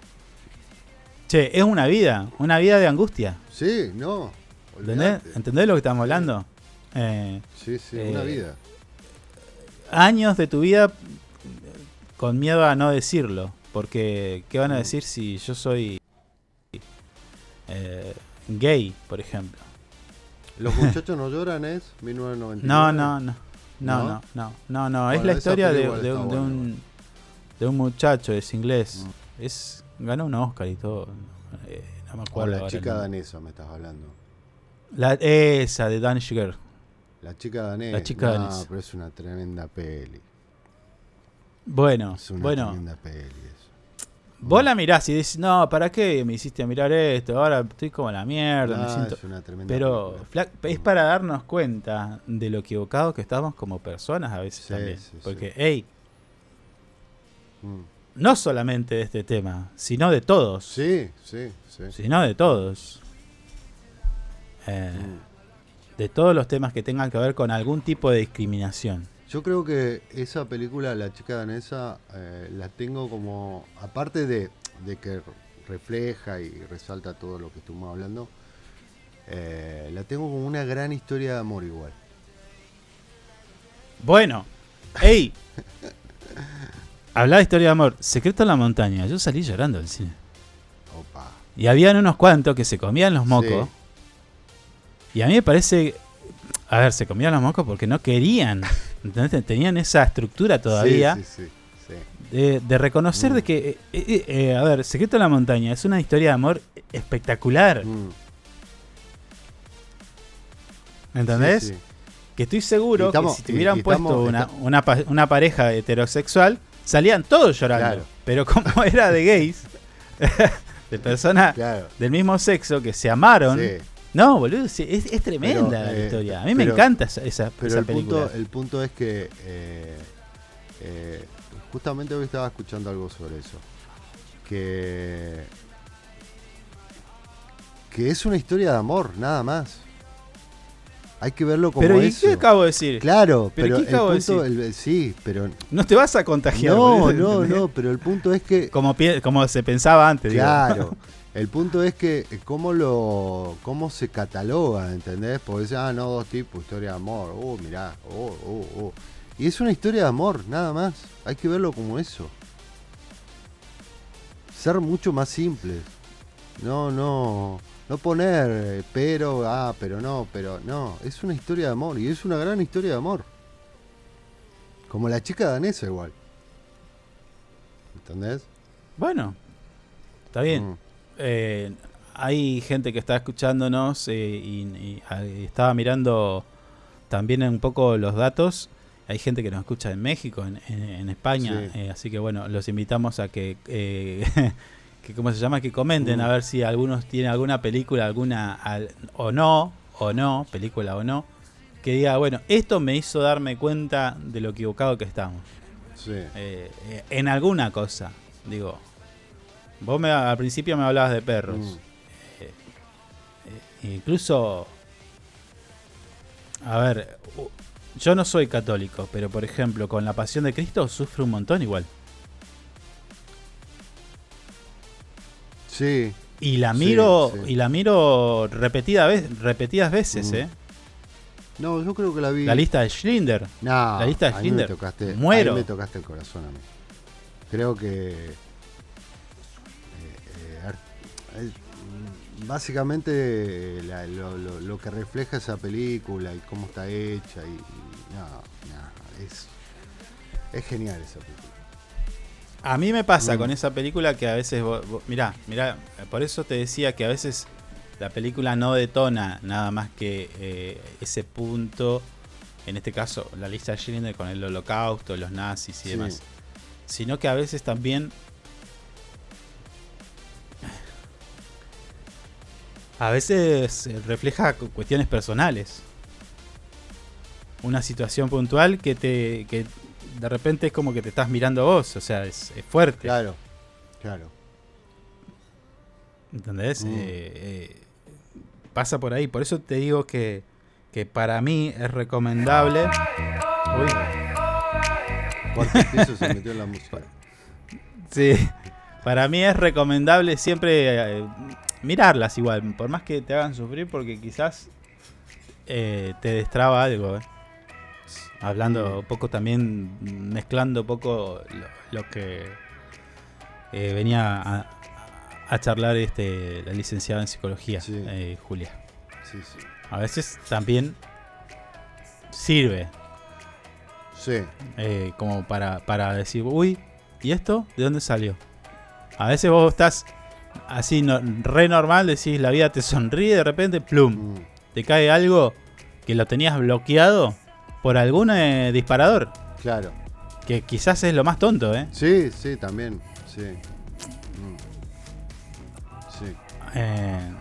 [SPEAKER 2] Che, es una vida, una vida de angustia.
[SPEAKER 3] Sí, no.
[SPEAKER 2] ¿Entendés? ¿Entendés lo que estamos hablando? Eh,
[SPEAKER 3] Sí, sí,
[SPEAKER 2] eh,
[SPEAKER 3] una vida.
[SPEAKER 2] Años de tu vida eh, con miedo a no decirlo. Porque, ¿qué van a decir si yo soy eh, gay, por ejemplo?
[SPEAKER 3] Los muchachos no lloran es 1999.
[SPEAKER 2] No, no, no. No,
[SPEAKER 3] ¿No?
[SPEAKER 2] no, no, no, no. es la historia de, un, de un muchacho, es inglés.
[SPEAKER 3] Mm.
[SPEAKER 2] Es Ganó un Oscar y todo. Eh, no me
[SPEAKER 3] O
[SPEAKER 2] acuerdo.
[SPEAKER 3] la
[SPEAKER 2] ahora
[SPEAKER 3] chica danesa me estás hablando.
[SPEAKER 2] La, esa, de Danish Girl.
[SPEAKER 3] La chica danesa.
[SPEAKER 2] La chica
[SPEAKER 3] no,
[SPEAKER 2] danesa.
[SPEAKER 3] pero es una tremenda peli.
[SPEAKER 2] Bueno,
[SPEAKER 3] Es una
[SPEAKER 2] bueno.
[SPEAKER 3] tremenda peli eso.
[SPEAKER 2] Vos la mirás y decís, no, ¿para qué me hiciste mirar esto? Ahora estoy como la mierda. me
[SPEAKER 3] No,
[SPEAKER 2] siento...
[SPEAKER 3] es una tremenda
[SPEAKER 2] Pero
[SPEAKER 3] película.
[SPEAKER 2] es para darnos cuenta de lo equivocados que estamos como personas a veces
[SPEAKER 3] Sí,
[SPEAKER 2] también.
[SPEAKER 3] sí,
[SPEAKER 2] Porque, hey,
[SPEAKER 3] Mm.
[SPEAKER 2] No solamente de este tema, sino de todos.
[SPEAKER 3] Sí, sí, sí.
[SPEAKER 2] Sino de todos. Eh,
[SPEAKER 3] Mm.
[SPEAKER 2] De todos los temas que tengan que ver con algún tipo de discriminación.
[SPEAKER 3] Yo creo que esa película, La chica danesa, eh, la tengo como, aparte de, de que refleja y resalta todo lo que estuvimos hablando, eh, la tengo como una gran historia de amor igual.
[SPEAKER 2] Bueno, hey, habla de historia de amor. Secreto en la montaña. Yo salí llorando del cine.
[SPEAKER 3] Opa.
[SPEAKER 2] Y habían unos cuantos que se comían los mocos. Y a mí me parece. A ver, se comían los mocos porque no querían. ¿entendés? Tenían esa estructura todavía.
[SPEAKER 3] Sí, sí.
[SPEAKER 2] De, de reconocer de que. eh, eh, eh, a ver, Secreto en la montaña es una historia de amor espectacular.
[SPEAKER 3] Mm.
[SPEAKER 2] ¿Entendés? Que estoy seguro
[SPEAKER 3] estamos-
[SPEAKER 2] que si te hubieran puesto
[SPEAKER 3] estamos-
[SPEAKER 2] una, una pareja heterosexual, salían todos llorando.
[SPEAKER 3] Claro.
[SPEAKER 2] Pero como era de gays, de personas
[SPEAKER 3] Claro.
[SPEAKER 2] del mismo sexo que se amaron.
[SPEAKER 3] Sí.
[SPEAKER 2] No, boludo, es, es tremenda
[SPEAKER 3] Pero,
[SPEAKER 2] la
[SPEAKER 3] eh,
[SPEAKER 2] historia. A mí me encanta esa, esa,
[SPEAKER 3] Pero
[SPEAKER 2] esa
[SPEAKER 3] el
[SPEAKER 2] película.
[SPEAKER 3] punto, el punto es que eh, eh, justamente hoy estaba escuchando algo sobre eso. Que, que es una historia de amor, nada más. Hay que verlo como
[SPEAKER 2] Pero ¿y
[SPEAKER 3] eso.
[SPEAKER 2] qué acabo de decir?
[SPEAKER 3] Claro,
[SPEAKER 2] ¿Pero
[SPEAKER 3] pero,
[SPEAKER 2] qué
[SPEAKER 3] el
[SPEAKER 2] acabo de
[SPEAKER 3] punto,
[SPEAKER 2] decir?
[SPEAKER 3] el- sí, pero
[SPEAKER 2] No te vas a contagiar.
[SPEAKER 3] no, no, no, pero el punto es que
[SPEAKER 2] Como, como se pensaba antes. digo.
[SPEAKER 3] Claro. El punto es que eh, cómo lo cómo se cataloga, ¿entendés? Porque dice, ah, no, dos tipos, historia de amor. Oh, mirá, oh, oh, oh. Y es una historia de amor, nada más. Hay que verlo como eso. Ser mucho más simple. No, no. No poner eh, pero, ah, pero no, pero no. Es una historia de amor y es una gran historia de amor. Como la chica danesa igual. ¿Entendés?
[SPEAKER 2] Bueno, está bien.
[SPEAKER 3] Mm.
[SPEAKER 2] Eh, hay gente que está escuchándonos eh, y, y, ah, y estaba mirando también un poco los datos. Hay gente que nos escucha en México, en, en- en España,
[SPEAKER 3] Sí.
[SPEAKER 2] eh, así que bueno, los invitamos a que, que ¿cómo se llama? Que comenten
[SPEAKER 3] Mm.
[SPEAKER 2] a ver si algunos tienen alguna película, alguna al- o no, o no, película o no, que diga, bueno, esto me hizo darme cuenta de lo equivocado que estamos
[SPEAKER 3] Sí.
[SPEAKER 2] eh, eh, en alguna cosa. Digo, vos me, al principio me hablabas de perros.
[SPEAKER 3] Mm.
[SPEAKER 2] Eh, incluso, a ver, yo no soy católico, pero por ejemplo, con la pasión de Cristo sufre un montón igual.
[SPEAKER 3] Sí.
[SPEAKER 2] Y la
[SPEAKER 3] Sí,
[SPEAKER 2] miro,
[SPEAKER 3] sí.
[SPEAKER 2] y la miro repetida vez, repetidas veces,
[SPEAKER 3] Mm.
[SPEAKER 2] ¿eh?
[SPEAKER 3] No, yo creo que la vi.
[SPEAKER 2] La lista de Schindler.
[SPEAKER 3] No,
[SPEAKER 2] la lista de Schindler.
[SPEAKER 3] Me tocaste,
[SPEAKER 2] Muero.
[SPEAKER 3] me tocaste el corazón a mí. Creo que. eh, eh, eh, mm, básicamente eh, la- lo, lo- lo que refleja esa película y cómo está hecha. Y, y no, no, es, es genial esa película.
[SPEAKER 2] A mí me pasa
[SPEAKER 3] Mm.
[SPEAKER 2] con esa película que a veces, vos- vos- mirá, mirá, por eso te decía que a veces la película no detona nada más que eh, ese punto, en este caso la lista de Schindler con el holocausto, los nazis y
[SPEAKER 3] Sí.
[SPEAKER 2] demás, sino que a veces también... A veces refleja cu- cuestiones personales. Una situación puntual que te que de repente es como que te estás mirando vos, o sea, es, es fuerte.
[SPEAKER 3] Claro, claro.
[SPEAKER 2] ¿Entendés?
[SPEAKER 3] Mm.
[SPEAKER 2] Eh, eh, pasa por ahí. Por eso te digo que, que para mí es recomendable. Uy.
[SPEAKER 3] Eso se metió en la música.
[SPEAKER 2] Sí. Para mí es recomendable siempre eh, mirarlas igual. Por más que te hagan sufrir, porque quizás te destraba algo. eh. Hablando un poco también, mezclando un poco lo, lo que eh, venía a, a charlar este la licenciada en psicología, eh, Julia.
[SPEAKER 3] Sí, sí.
[SPEAKER 2] A veces también sirve.
[SPEAKER 3] Sí.
[SPEAKER 2] Eh, como para, para decir, uy, ¿y esto? ¿De dónde salió? A veces vos estás así, no- re normal, decís, la vida te sonríe, de repente, plum,
[SPEAKER 3] Mm.
[SPEAKER 2] te cae algo que lo tenías bloqueado por algún eh, disparador.
[SPEAKER 3] Claro.
[SPEAKER 2] Que quizás es lo más tonto, ¿eh?
[SPEAKER 3] Sí, sí, también. Sí. Sí.
[SPEAKER 2] Eh,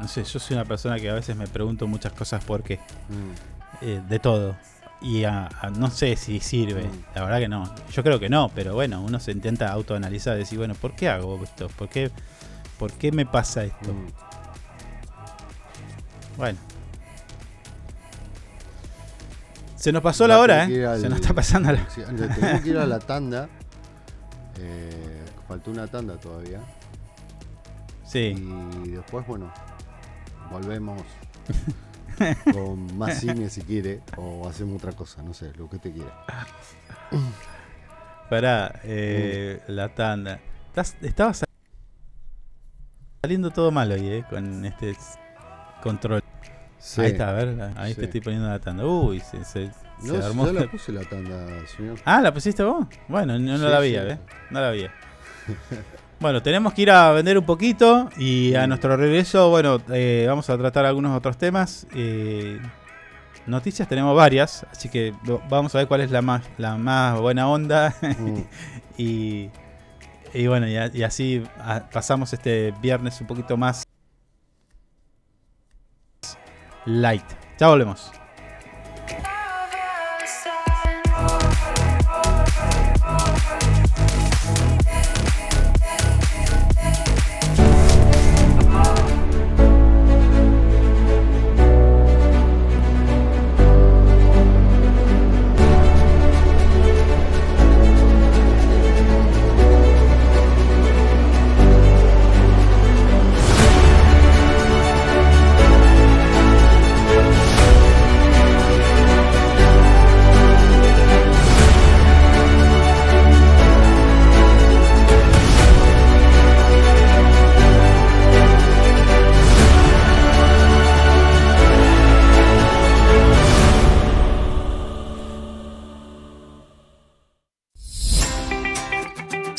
[SPEAKER 2] no sé, yo soy una persona que a veces me pregunto muchas cosas por qué.
[SPEAKER 3] Mm.
[SPEAKER 2] Eh, de todo. Y a- a- no sé si sirve.
[SPEAKER 3] Mm.
[SPEAKER 2] La verdad que no. Yo creo que no, pero bueno, uno se intenta autoanalizar. Decir, bueno, ¿por qué hago esto? ¿Por qué, por qué me pasa esto?
[SPEAKER 3] Mm.
[SPEAKER 2] Bueno. Se nos pasó la hora, ¿eh?
[SPEAKER 3] al-
[SPEAKER 2] Se nos está pasando la...
[SPEAKER 3] Sí, Tenemos que ir a la tanda. Eh, faltó una tanda todavía.
[SPEAKER 2] Sí.
[SPEAKER 3] Y después, bueno, volvemos con más cine si quiere. O hacemos otra cosa, no sé, lo que te quiera.
[SPEAKER 2] Pará, eh, la tanda. Estaba sal- saliendo todo mal hoy, ¿eh? Con este control.
[SPEAKER 3] Sí.
[SPEAKER 2] Ahí está, a ver, ahí
[SPEAKER 3] Sí.
[SPEAKER 2] te estoy poniendo la tanda. Uy, se, se-
[SPEAKER 3] No,
[SPEAKER 2] se armó.
[SPEAKER 3] yo la puse la tanda, señor.
[SPEAKER 2] Ah, ¿la pusiste vos? Bueno, no,
[SPEAKER 3] Sí,
[SPEAKER 2] la había, ¿eh? No la había. Bueno, tenemos que ir a vender un poquito y a nuestro regreso, bueno, eh, vamos a tratar algunos otros temas. Eh, noticias tenemos varias, así que vamos a ver cuál es la más, la más buena onda.
[SPEAKER 3] Mm.
[SPEAKER 2] y, y bueno, y, a- y así a- pasamos este viernes un poquito más light. Ya volvemos.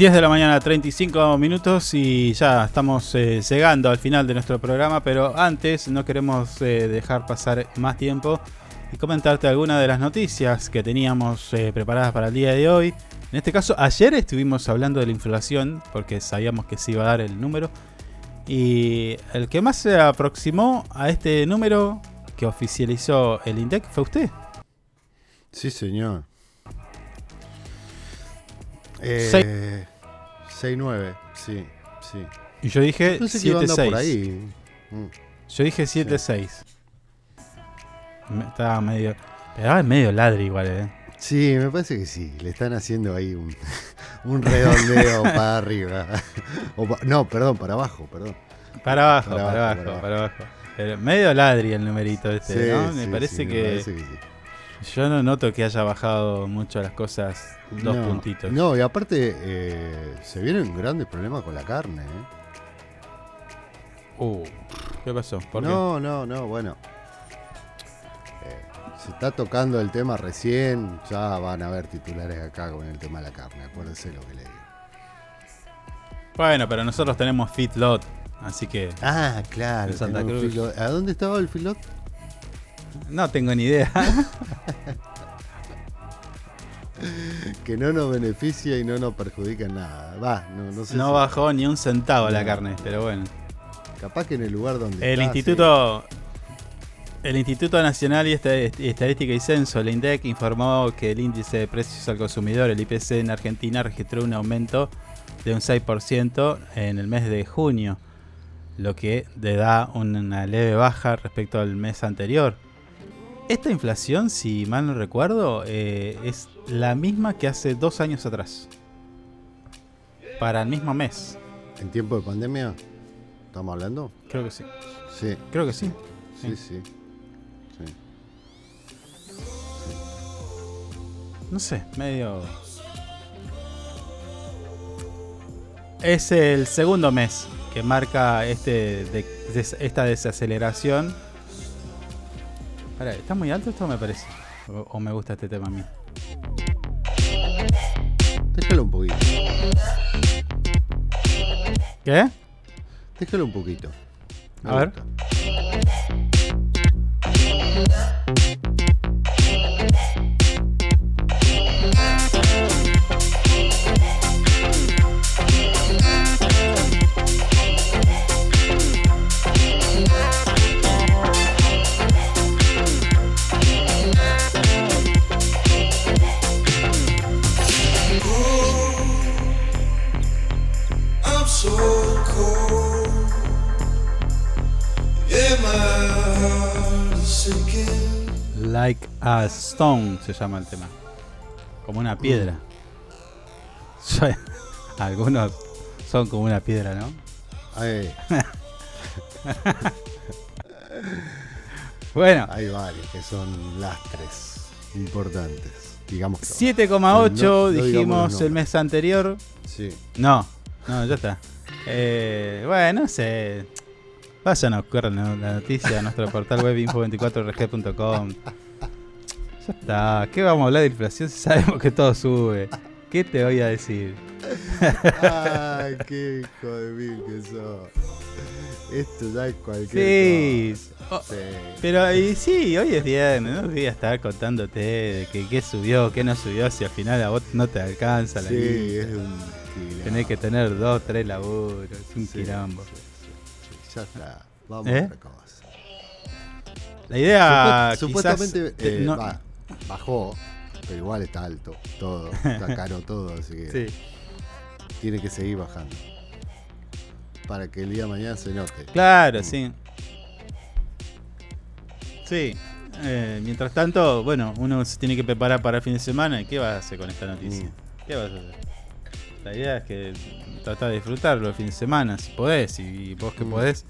[SPEAKER 2] ...10 de la mañana, 35 minutos y ya estamos eh, llegando al final de nuestro programa, pero antes no queremos eh, dejar pasar más tiempo y comentarte algunas de las noticias que teníamos eh, preparadas para el día de hoy. En este caso, ayer estuvimos hablando de la inflación porque sabíamos que se iba a dar el número y el que más se aproximó a este número que oficializó el INDEC fue usted.
[SPEAKER 3] Sí, señor. Eh, 6-9, sí, sí.
[SPEAKER 2] Y yo dije
[SPEAKER 3] Yo pensé que iba a andar
[SPEAKER 2] 7-6.
[SPEAKER 3] por ahí. Mm.
[SPEAKER 2] Yo dije 7-6. Me- Estaba medio. Pero es medio ladri igual, eh.
[SPEAKER 3] Sí, me parece que sí. Le están haciendo ahí un, un redondeo para arriba. O pa- no, perdón, para abajo, perdón.
[SPEAKER 2] Para abajo,
[SPEAKER 3] Para
[SPEAKER 2] para,
[SPEAKER 3] abajo,
[SPEAKER 2] abajo,
[SPEAKER 3] para
[SPEAKER 2] abajo. Pero medio ladri el numerito este,
[SPEAKER 3] Sí,
[SPEAKER 2] ¿no? Me
[SPEAKER 3] sí,
[SPEAKER 2] parece
[SPEAKER 3] sí, me
[SPEAKER 2] que.
[SPEAKER 3] parece que sí.
[SPEAKER 2] Yo no noto que haya bajado mucho las cosas dos
[SPEAKER 3] no,
[SPEAKER 2] puntitos.
[SPEAKER 3] No, y aparte eh, se vienen grandes problemas con la carne. ¿eh?
[SPEAKER 2] Uh, ¿qué pasó? ¿Por
[SPEAKER 3] no, no, no, bueno. Eh, Se está tocando el tema recién, ya van a haber titulares acá con el tema de la carne, acuérdense lo que le digo.
[SPEAKER 2] Bueno, pero nosotros tenemos Fitlot, así que.
[SPEAKER 3] Ah, claro.
[SPEAKER 2] Santa Cruz.
[SPEAKER 3] ¿A dónde estaba el filot?
[SPEAKER 2] No tengo ni idea.
[SPEAKER 3] que no nos beneficia y no nos perjudica en nada. Va, no, no sé.
[SPEAKER 2] No
[SPEAKER 3] si-
[SPEAKER 2] bajó ni un centavo la carne, pero bueno.
[SPEAKER 3] Capaz que en el lugar donde
[SPEAKER 2] El
[SPEAKER 3] está,
[SPEAKER 2] Instituto el Instituto Nacional y Esta- Estadística y Censo, el INDEC, informó que el índice de precios al consumidor, el IPC en Argentina, registró un aumento de un 6% en el mes de junio, lo que le da una leve baja respecto al mes anterior. Esta inflación, si mal no recuerdo, eh, es la misma que hace dos años atrás. Para el mismo mes.
[SPEAKER 3] ¿En tiempo de pandemia? ¿Estamos hablando?
[SPEAKER 2] Creo que sí.
[SPEAKER 3] Sí.
[SPEAKER 2] Creo que sí.
[SPEAKER 3] Sí, sí. sí.
[SPEAKER 2] No sé, medio. Es el segundo mes que marca este de- esta desaceleración. ¿Está muy alto esto me parece? O, o me gusta este tema a mí?
[SPEAKER 3] Déjalo un poquito.
[SPEAKER 2] ¿Qué?
[SPEAKER 3] Déjalo un poquito. Me
[SPEAKER 2] A ver.
[SPEAKER 3] gusta.
[SPEAKER 2] Like a Stone se llama el tema. Como una piedra. Soy- Algunos son como una piedra, ¿no?
[SPEAKER 3] Ay.
[SPEAKER 2] Bueno.
[SPEAKER 3] Hay varios que son lastres importantes. Digamos que
[SPEAKER 2] 7,8
[SPEAKER 3] No- no digamos
[SPEAKER 2] dijimos el mes anterior.
[SPEAKER 3] Sí.
[SPEAKER 2] No, no, ya está. Eh, bueno, no sé. Vayan a buscar la la noticia a nuestro portal web info24rg.com. Ya está. ¿Qué vamos a hablar de inflación si sabemos que todo sube? ¿Qué te voy a decir?
[SPEAKER 3] Ay, qué hijo de mil que sos. Esto ya es cualquier
[SPEAKER 2] Sí.
[SPEAKER 3] cosa.
[SPEAKER 2] Oh,
[SPEAKER 3] Sí.
[SPEAKER 2] Pero y sí, hoy es viernes, no voy a estar contándote de que qué subió, qué no subió, si al final a vos no te alcanza la
[SPEAKER 3] Sí,
[SPEAKER 2] guita.
[SPEAKER 3] es un quilombo.
[SPEAKER 2] Tenés que tener dos, tres laburos, es un
[SPEAKER 3] Sí,
[SPEAKER 2] quilombo.
[SPEAKER 3] Ya está. Vamos
[SPEAKER 2] ¿Eh?
[SPEAKER 3] a otra cosa.
[SPEAKER 2] La idea
[SPEAKER 3] Supu- supuestamente
[SPEAKER 2] quizás,
[SPEAKER 3] eh,
[SPEAKER 2] no-
[SPEAKER 3] va, bajó, pero igual está alto todo, está caro todo, así que
[SPEAKER 2] Sí.
[SPEAKER 3] tiene que seguir bajando. Para que el día de mañana se note.
[SPEAKER 2] Claro,
[SPEAKER 3] Mm.
[SPEAKER 2] sí. Sí. Eh, mientras tanto, bueno, uno se tiene que preparar para el fin de semana. ¿Y qué vas a hacer con esta noticia?
[SPEAKER 3] Mm.
[SPEAKER 2] ¿Qué vas a hacer? La idea es que tratar de disfrutarlo el fin de semana, si podés. Y vos que
[SPEAKER 3] Mm.
[SPEAKER 2] podés,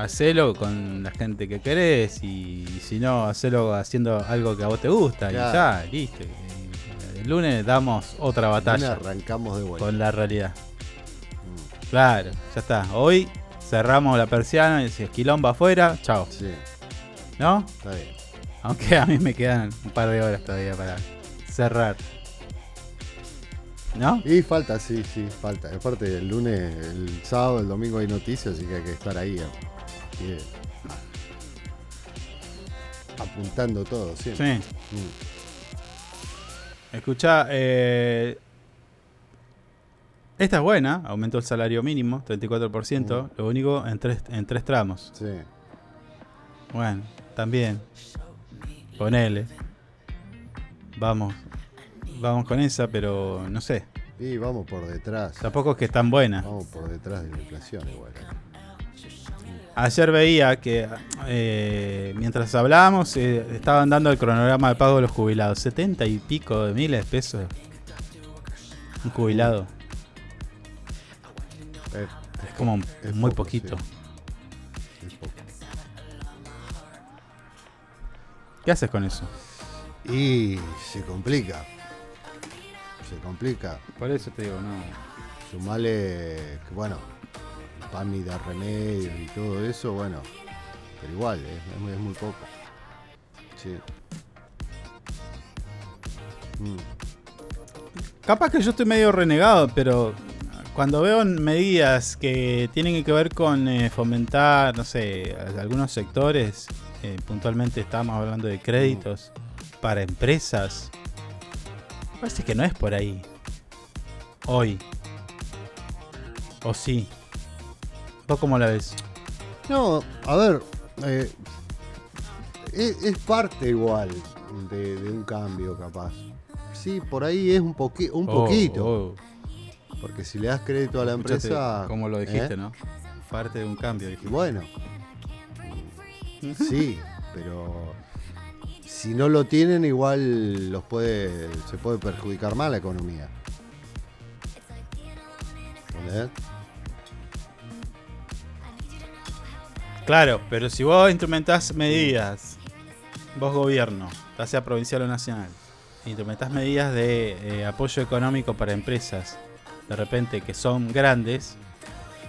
[SPEAKER 2] hacelo con la gente que querés. Y, si no, hacelo haciendo algo que a vos te gusta.
[SPEAKER 3] Claro.
[SPEAKER 2] Y ya, listo. El lunes damos otra batalla.
[SPEAKER 3] Arrancamos de vuelta.
[SPEAKER 2] Con la realidad.
[SPEAKER 3] Mm.
[SPEAKER 2] Claro, ya está. Hoy cerramos la persiana y si es quilombo afuera, chao.
[SPEAKER 3] Sí,
[SPEAKER 2] ¿No?
[SPEAKER 3] está bien.
[SPEAKER 2] Aunque a mí me quedan un par de horas todavía para cerrar. ¿No?
[SPEAKER 3] Y falta, sí, sí, falta. Aparte, el lunes, el sábado, el domingo hay noticias, así que hay que estar ahí. eh, bien. Apuntando todo, siempre.
[SPEAKER 2] Sí.
[SPEAKER 3] Mm.
[SPEAKER 2] Escucha, eh, esta es buena, aumentó el salario mínimo, 34%, lo único en tres, en tres tramos.
[SPEAKER 3] Sí.
[SPEAKER 2] Bueno, también. Ponele. Vamos. Vamos con esa, pero no sé.
[SPEAKER 3] Y vamos por detrás.
[SPEAKER 2] Tampoco es que es tan buena.
[SPEAKER 3] Vamos por detrás de la inflación igual.
[SPEAKER 2] Ayer veía que eh, mientras hablábamos eh, estaban dando el cronograma de pago de los jubilados. 70 y pico de miles de pesos. Un jubilado. Es como
[SPEAKER 3] es
[SPEAKER 2] muy
[SPEAKER 3] poco,
[SPEAKER 2] poquito.
[SPEAKER 3] sí. Es poco.
[SPEAKER 2] ¿Qué haces con eso?
[SPEAKER 3] Y se complica. Se complica.
[SPEAKER 2] Por eso te digo, no.
[SPEAKER 3] Sumale que bueno, pan y da remedios y todo eso, bueno. Pero igual, es, es muy- poco. Sí. Mm.
[SPEAKER 2] Capaz que yo estoy medio renegado, pero cuando veo medidas que tienen que ver con eh, fomentar, no sé, algunos sectores, eh, puntualmente estamos hablando de créditos para empresas, parece que no es por ahí. Hoy. ¿O sí? ¿Vos cómo la ves?
[SPEAKER 3] No, a ver, eh, es, es parte igual de, de un cambio capaz. Sí, por ahí es un, poqui- un
[SPEAKER 2] Oh,
[SPEAKER 3] poquito.
[SPEAKER 2] oh.
[SPEAKER 3] Porque si le das crédito a la
[SPEAKER 2] Escuchate
[SPEAKER 3] empresa...
[SPEAKER 2] Como lo dijiste,
[SPEAKER 3] ¿eh?
[SPEAKER 2] ¿no? Parte de un cambio. Dijiste.
[SPEAKER 3] bueno, sí, pero si no lo tienen igual los puede se puede perjudicar más la economía. ¿Entendés?
[SPEAKER 2] Claro, pero si vos instrumentás medidas, vos gobierno, ya sea provincial o nacional, instrumentás medidas de eh, apoyo económico para empresas, de repente que son grandes,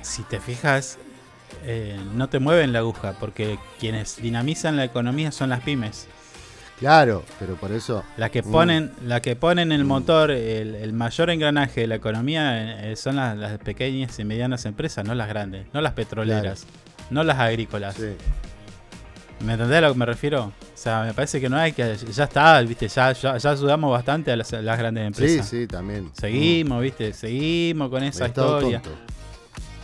[SPEAKER 2] si te fijas, eh, no te mueven la aguja, porque quienes dinamizan la economía son las pymes.
[SPEAKER 3] Claro, pero por eso.
[SPEAKER 2] La que
[SPEAKER 3] Mm.
[SPEAKER 2] ponen, la que ponen el motor, el, el mayor engranaje de la economía eh, son las, las pequeñas y medianas empresas, no las grandes, no las petroleras, no las agrícolas. ¿Me entendés a lo que me refiero? O sea, me parece que no hay que. Ya está, viste, ya, ya, ya ayudamos bastante a las, grandes empresas.
[SPEAKER 3] Sí, sí, también.
[SPEAKER 2] Seguimos, viste, seguimos con esa historia.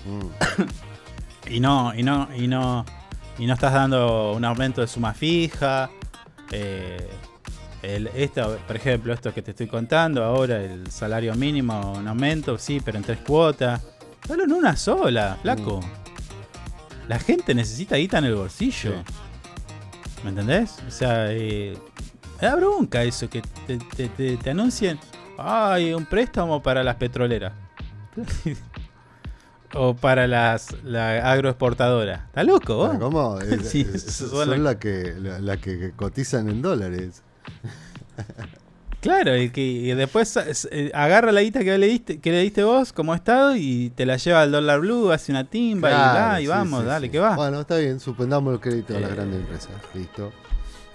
[SPEAKER 3] Mm.
[SPEAKER 2] Y no, y no, y no, y no estás dando un aumento de suma fija. Eh, el, esto, por ejemplo, esto que te estoy contando ahora, el salario mínimo, un aumento, sí, pero en tres cuotas. Solo en una sola, flaco. La gente necesita guita en el bolsillo. ¿Me entendés? O sea, eh, da bronca eso, que te, te- te- te anuncien, ay, un préstamo para las petroleras. o para las la agroexportadora. ¿Está loco vos?
[SPEAKER 3] ¿Cómo?
[SPEAKER 2] Sí, son
[SPEAKER 3] son
[SPEAKER 2] la-
[SPEAKER 3] las que, la, la que cotizan en dólares.
[SPEAKER 2] Claro, y que y después eh, agarra la guita que le diste, que le diste vos como estado y te la lleva al dólar blue, hace una timba y, va, y
[SPEAKER 3] sí,
[SPEAKER 2] vamos,
[SPEAKER 3] sí,
[SPEAKER 2] dale,
[SPEAKER 3] sí.
[SPEAKER 2] que va.
[SPEAKER 3] Bueno, está bien, suspendamos el crédito a las
[SPEAKER 2] Eh,
[SPEAKER 3] grandes empresas. Listo.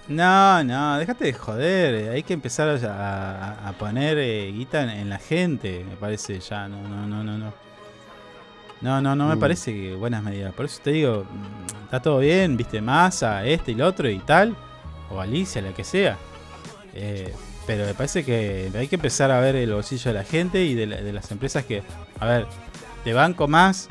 [SPEAKER 2] No, no, déjate de joder. eh, Hay que empezar a, a- a poner eh, guita en, en la gente, me parece ya. No, no, no, no, no. No, no, no me
[SPEAKER 3] Mm.
[SPEAKER 2] parece que buenas medidas. Por eso te digo, está todo bien, viste, Massa, este y lo otro y tal. O Alicia, la que sea. Eh, pero me parece que hay que empezar a ver el bolsillo de la gente y de, la- de las empresas que, a ver, de banco más.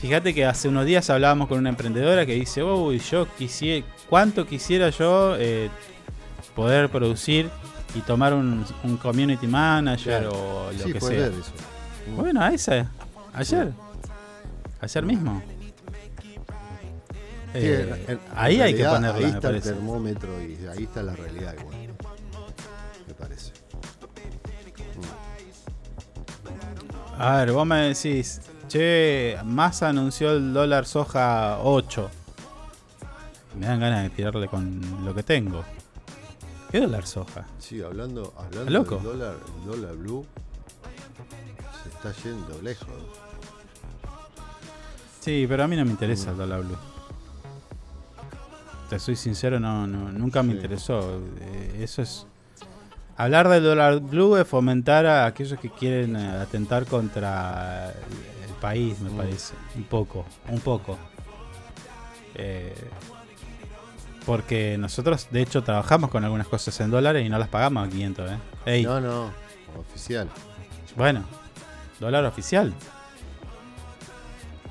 [SPEAKER 2] Fíjate que hace unos días hablábamos con una emprendedora que dice, uy, yo quisiera, cuánto quisiera yo eh, poder producir y tomar un, un community manager
[SPEAKER 3] Claro.
[SPEAKER 2] o lo
[SPEAKER 3] Sí,
[SPEAKER 2] que sea.
[SPEAKER 3] eso. Mm.
[SPEAKER 2] Bueno, a esa, ayer, ayer mismo.
[SPEAKER 3] Sí,
[SPEAKER 2] Eh,
[SPEAKER 3] en- en
[SPEAKER 2] ahí hay que ponerla,
[SPEAKER 3] Ahí
[SPEAKER 2] me
[SPEAKER 3] está el termómetro y ahí está la realidad igual. Parece.
[SPEAKER 2] A ver, vos me decís, che, Massa anunció el dólar soja 8. Me dan ganas de tirarle con lo que tengo. ¿Qué dólar soja?
[SPEAKER 3] Sí, hablando, hablando
[SPEAKER 2] ¿Está loco?
[SPEAKER 3] del dólar, el dólar blue se está yendo lejos.
[SPEAKER 2] Sí, pero a mí no me interesa el dólar blue. Te soy sincero, no, no- nunca me
[SPEAKER 3] Sí.
[SPEAKER 2] interesó. Eh, eso es. Hablar del dólar blue es fomentar a aquellos que quieren eh, atentar contra el, el país, me
[SPEAKER 3] Mm.
[SPEAKER 2] parece. Un poco, un poco. Eh, porque nosotros, de hecho, trabajamos con algunas cosas en dólares y no las pagamos a 500, ¿eh? Ey,
[SPEAKER 3] No, no, oficial.
[SPEAKER 2] bueno, dólar oficial.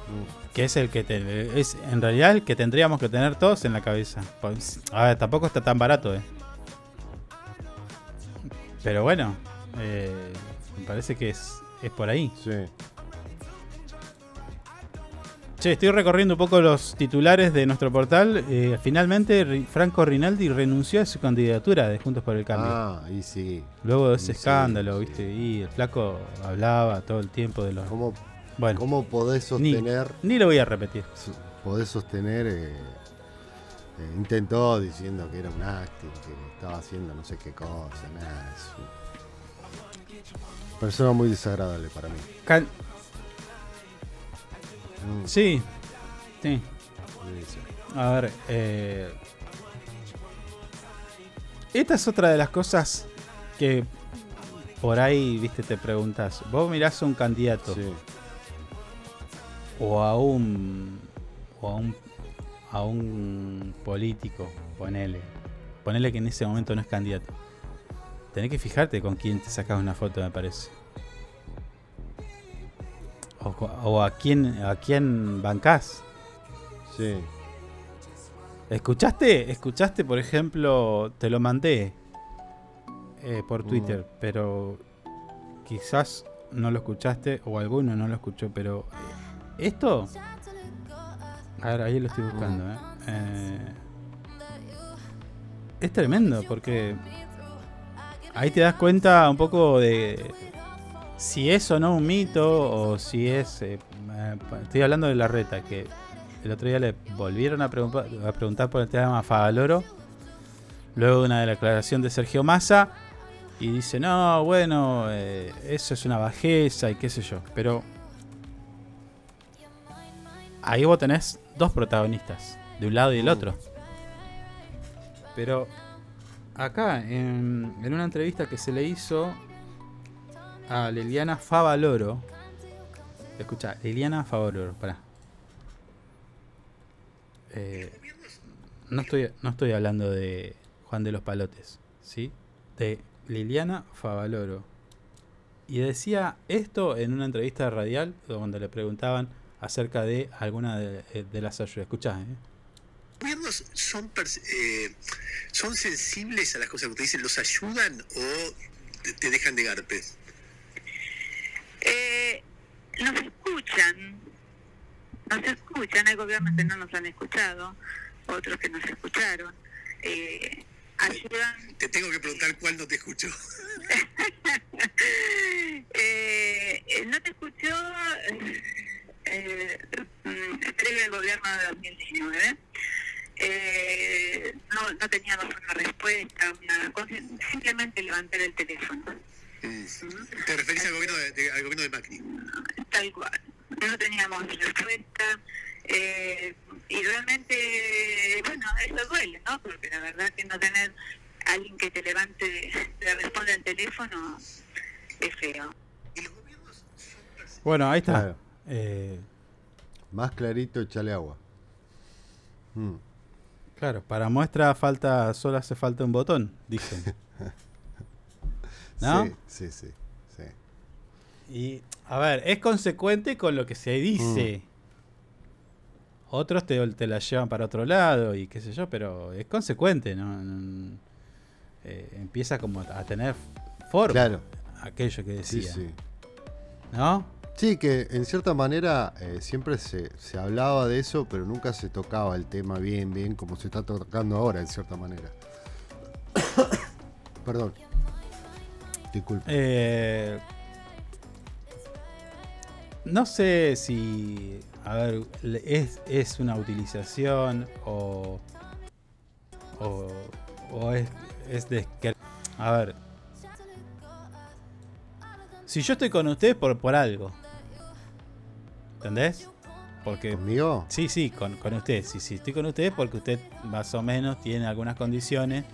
[SPEAKER 3] Mm.
[SPEAKER 2] Que es el que te- es en realidad el que tendríamos que tener todos en la cabeza. Pues, a ver, tampoco está tan barato, eh. Pero bueno, eh, me parece que es, es por ahí.
[SPEAKER 3] Sí.
[SPEAKER 2] Che, estoy recorriendo un poco los titulares de nuestro portal. Eh, finalmente, Franco Rinaldi renunció a su candidatura de Juntos por el Cambio.
[SPEAKER 3] Ah, y sí.
[SPEAKER 2] Luego de
[SPEAKER 3] Y
[SPEAKER 2] ese
[SPEAKER 3] sí,
[SPEAKER 2] escándalo, ¿viste? Y el flaco hablaba todo el tiempo de los.
[SPEAKER 3] ¿Cómo,
[SPEAKER 2] Bueno,
[SPEAKER 3] ¿Cómo podés sostener?
[SPEAKER 2] ni lo voy a repetir.
[SPEAKER 3] Podés sostener. eh, eh, intentó diciendo que era un acting, que estaba haciendo no sé qué cosa, nada. Es persona muy desagradable para mí. Mm,
[SPEAKER 2] Sí, sí.
[SPEAKER 3] sí, sí.
[SPEAKER 2] A ver, eh, esta es otra de las cosas que por ahí, viste, te preguntas. Vos mirás a un candidato
[SPEAKER 3] Sí.
[SPEAKER 2] o a un o a un a un político, ponele. Ponele que en ese momento no es candidato. Tenés que fijarte con quién te sacas una foto, me parece. O, o a quién a quién bancás.
[SPEAKER 3] Sí.
[SPEAKER 2] ¿Escuchaste? ¿Escuchaste, por ejemplo, te lo mandé eh, por
[SPEAKER 3] Mm.
[SPEAKER 2] Twitter, pero quizás no lo escuchaste o alguno no lo escuchó, pero eh, esto... A ver, ahí lo estoy buscando, ¿eh? Eh, es tremendo porque ahí te das cuenta un poco de si es o no un mito o si es... eh, eh, estoy hablando de la reta, que el otro día le volvieron a, preguntar por el tema Favaloro. Luego de una declaración de Sergio Massa. Y dice, no, bueno, eso es una bajeza y qué sé yo. Pero ahí vos tenés dos protagonistas, de un lado y del otro. Pero acá, en, en una entrevista que se le hizo a Liliana Favaloro. Escucha, Liliana Favaloro, pará. Eh, no, estoy, no estoy hablando de Juan de los Palotes, ¿sí? De Liliana Favaloro. Y decía esto en una entrevista radial donde le preguntaban acerca de alguna de, eh, de las ayudas. Escuchá, ¿eh?
[SPEAKER 6] ¿Los gobiernos son, eh, son sensibles a las cosas que te dicen? ¿Los ayudan o te, te dejan de garpes?
[SPEAKER 7] Eh, nos escuchan, nos escuchan, hay gobiernos que no nos han escuchado, otros que nos escucharon, eh, ayudan,
[SPEAKER 6] Te tengo que preguntar cuál no te escuchó.
[SPEAKER 7] eh, no te escuchó eh, mm, previo al gobierno de 2019. Eh, no, no teníamos una respuesta, una simplemente levantar el teléfono.
[SPEAKER 6] ¿Te referís al gobierno de, de- al gobierno de Macri?
[SPEAKER 7] tal cual. No teníamos respuesta eh, y realmente, bueno, eso duele, ¿no? Porque la verdad que no tener alguien que te levante, te responda el teléfono es feo.
[SPEAKER 2] Bueno, ahí está. Eh,
[SPEAKER 3] Más clarito, echale agua. Mm.
[SPEAKER 2] claro, para muestra falta, solo hace falta un botón, dicen. ¿No?
[SPEAKER 3] Sí, sí, sí. sí.
[SPEAKER 2] Y, a ver, es consecuente con lo que se dice. Otros te, te la llevan para otro lado y qué sé yo, pero es consecuente, ¿no? Eh, empieza como a tener forma.
[SPEAKER 3] Claro.
[SPEAKER 2] Aquello que
[SPEAKER 3] Sí,
[SPEAKER 2] decía.
[SPEAKER 3] sí.
[SPEAKER 2] ¿No?
[SPEAKER 3] Sí, que en cierta manera eh, siempre se, se hablaba de eso, pero nunca se tocaba el tema bien, bien, como se está tocando ahora, en cierta manera. Perdón. Disculpe.
[SPEAKER 2] Eh, no sé si. A ver, es, es una utilización o. O, o es, es de. A ver. Si yo estoy con usted por, por algo. ¿Entendés? Porque,
[SPEAKER 3] ¿Conmigo?
[SPEAKER 2] Sí, sí, con, con usted. Sí, sí, estoy con usted porque usted más o menos tiene algunas condiciones.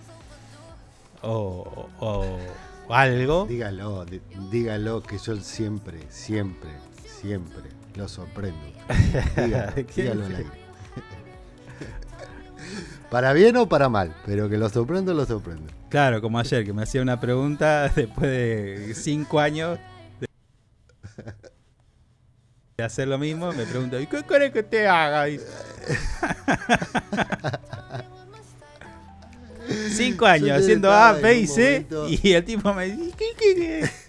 [SPEAKER 2] O, o- o algo.
[SPEAKER 3] Dígalo, dígalo que yo siempre, siempre, siempre lo sorprendo. Dígalo,
[SPEAKER 2] ¿Qué
[SPEAKER 3] dígalo al aire. Para bien o para mal, pero que lo sorprendo, lo sorprendo.
[SPEAKER 2] Claro, como ayer, que me hacía una pregunta después de cinco años de hacer lo mismo, me pregunta, ¿y qué quiere que te haga? Cinco años
[SPEAKER 3] Yo
[SPEAKER 2] haciendo A, B y C, y el tipo me dice, ¿qué quiere?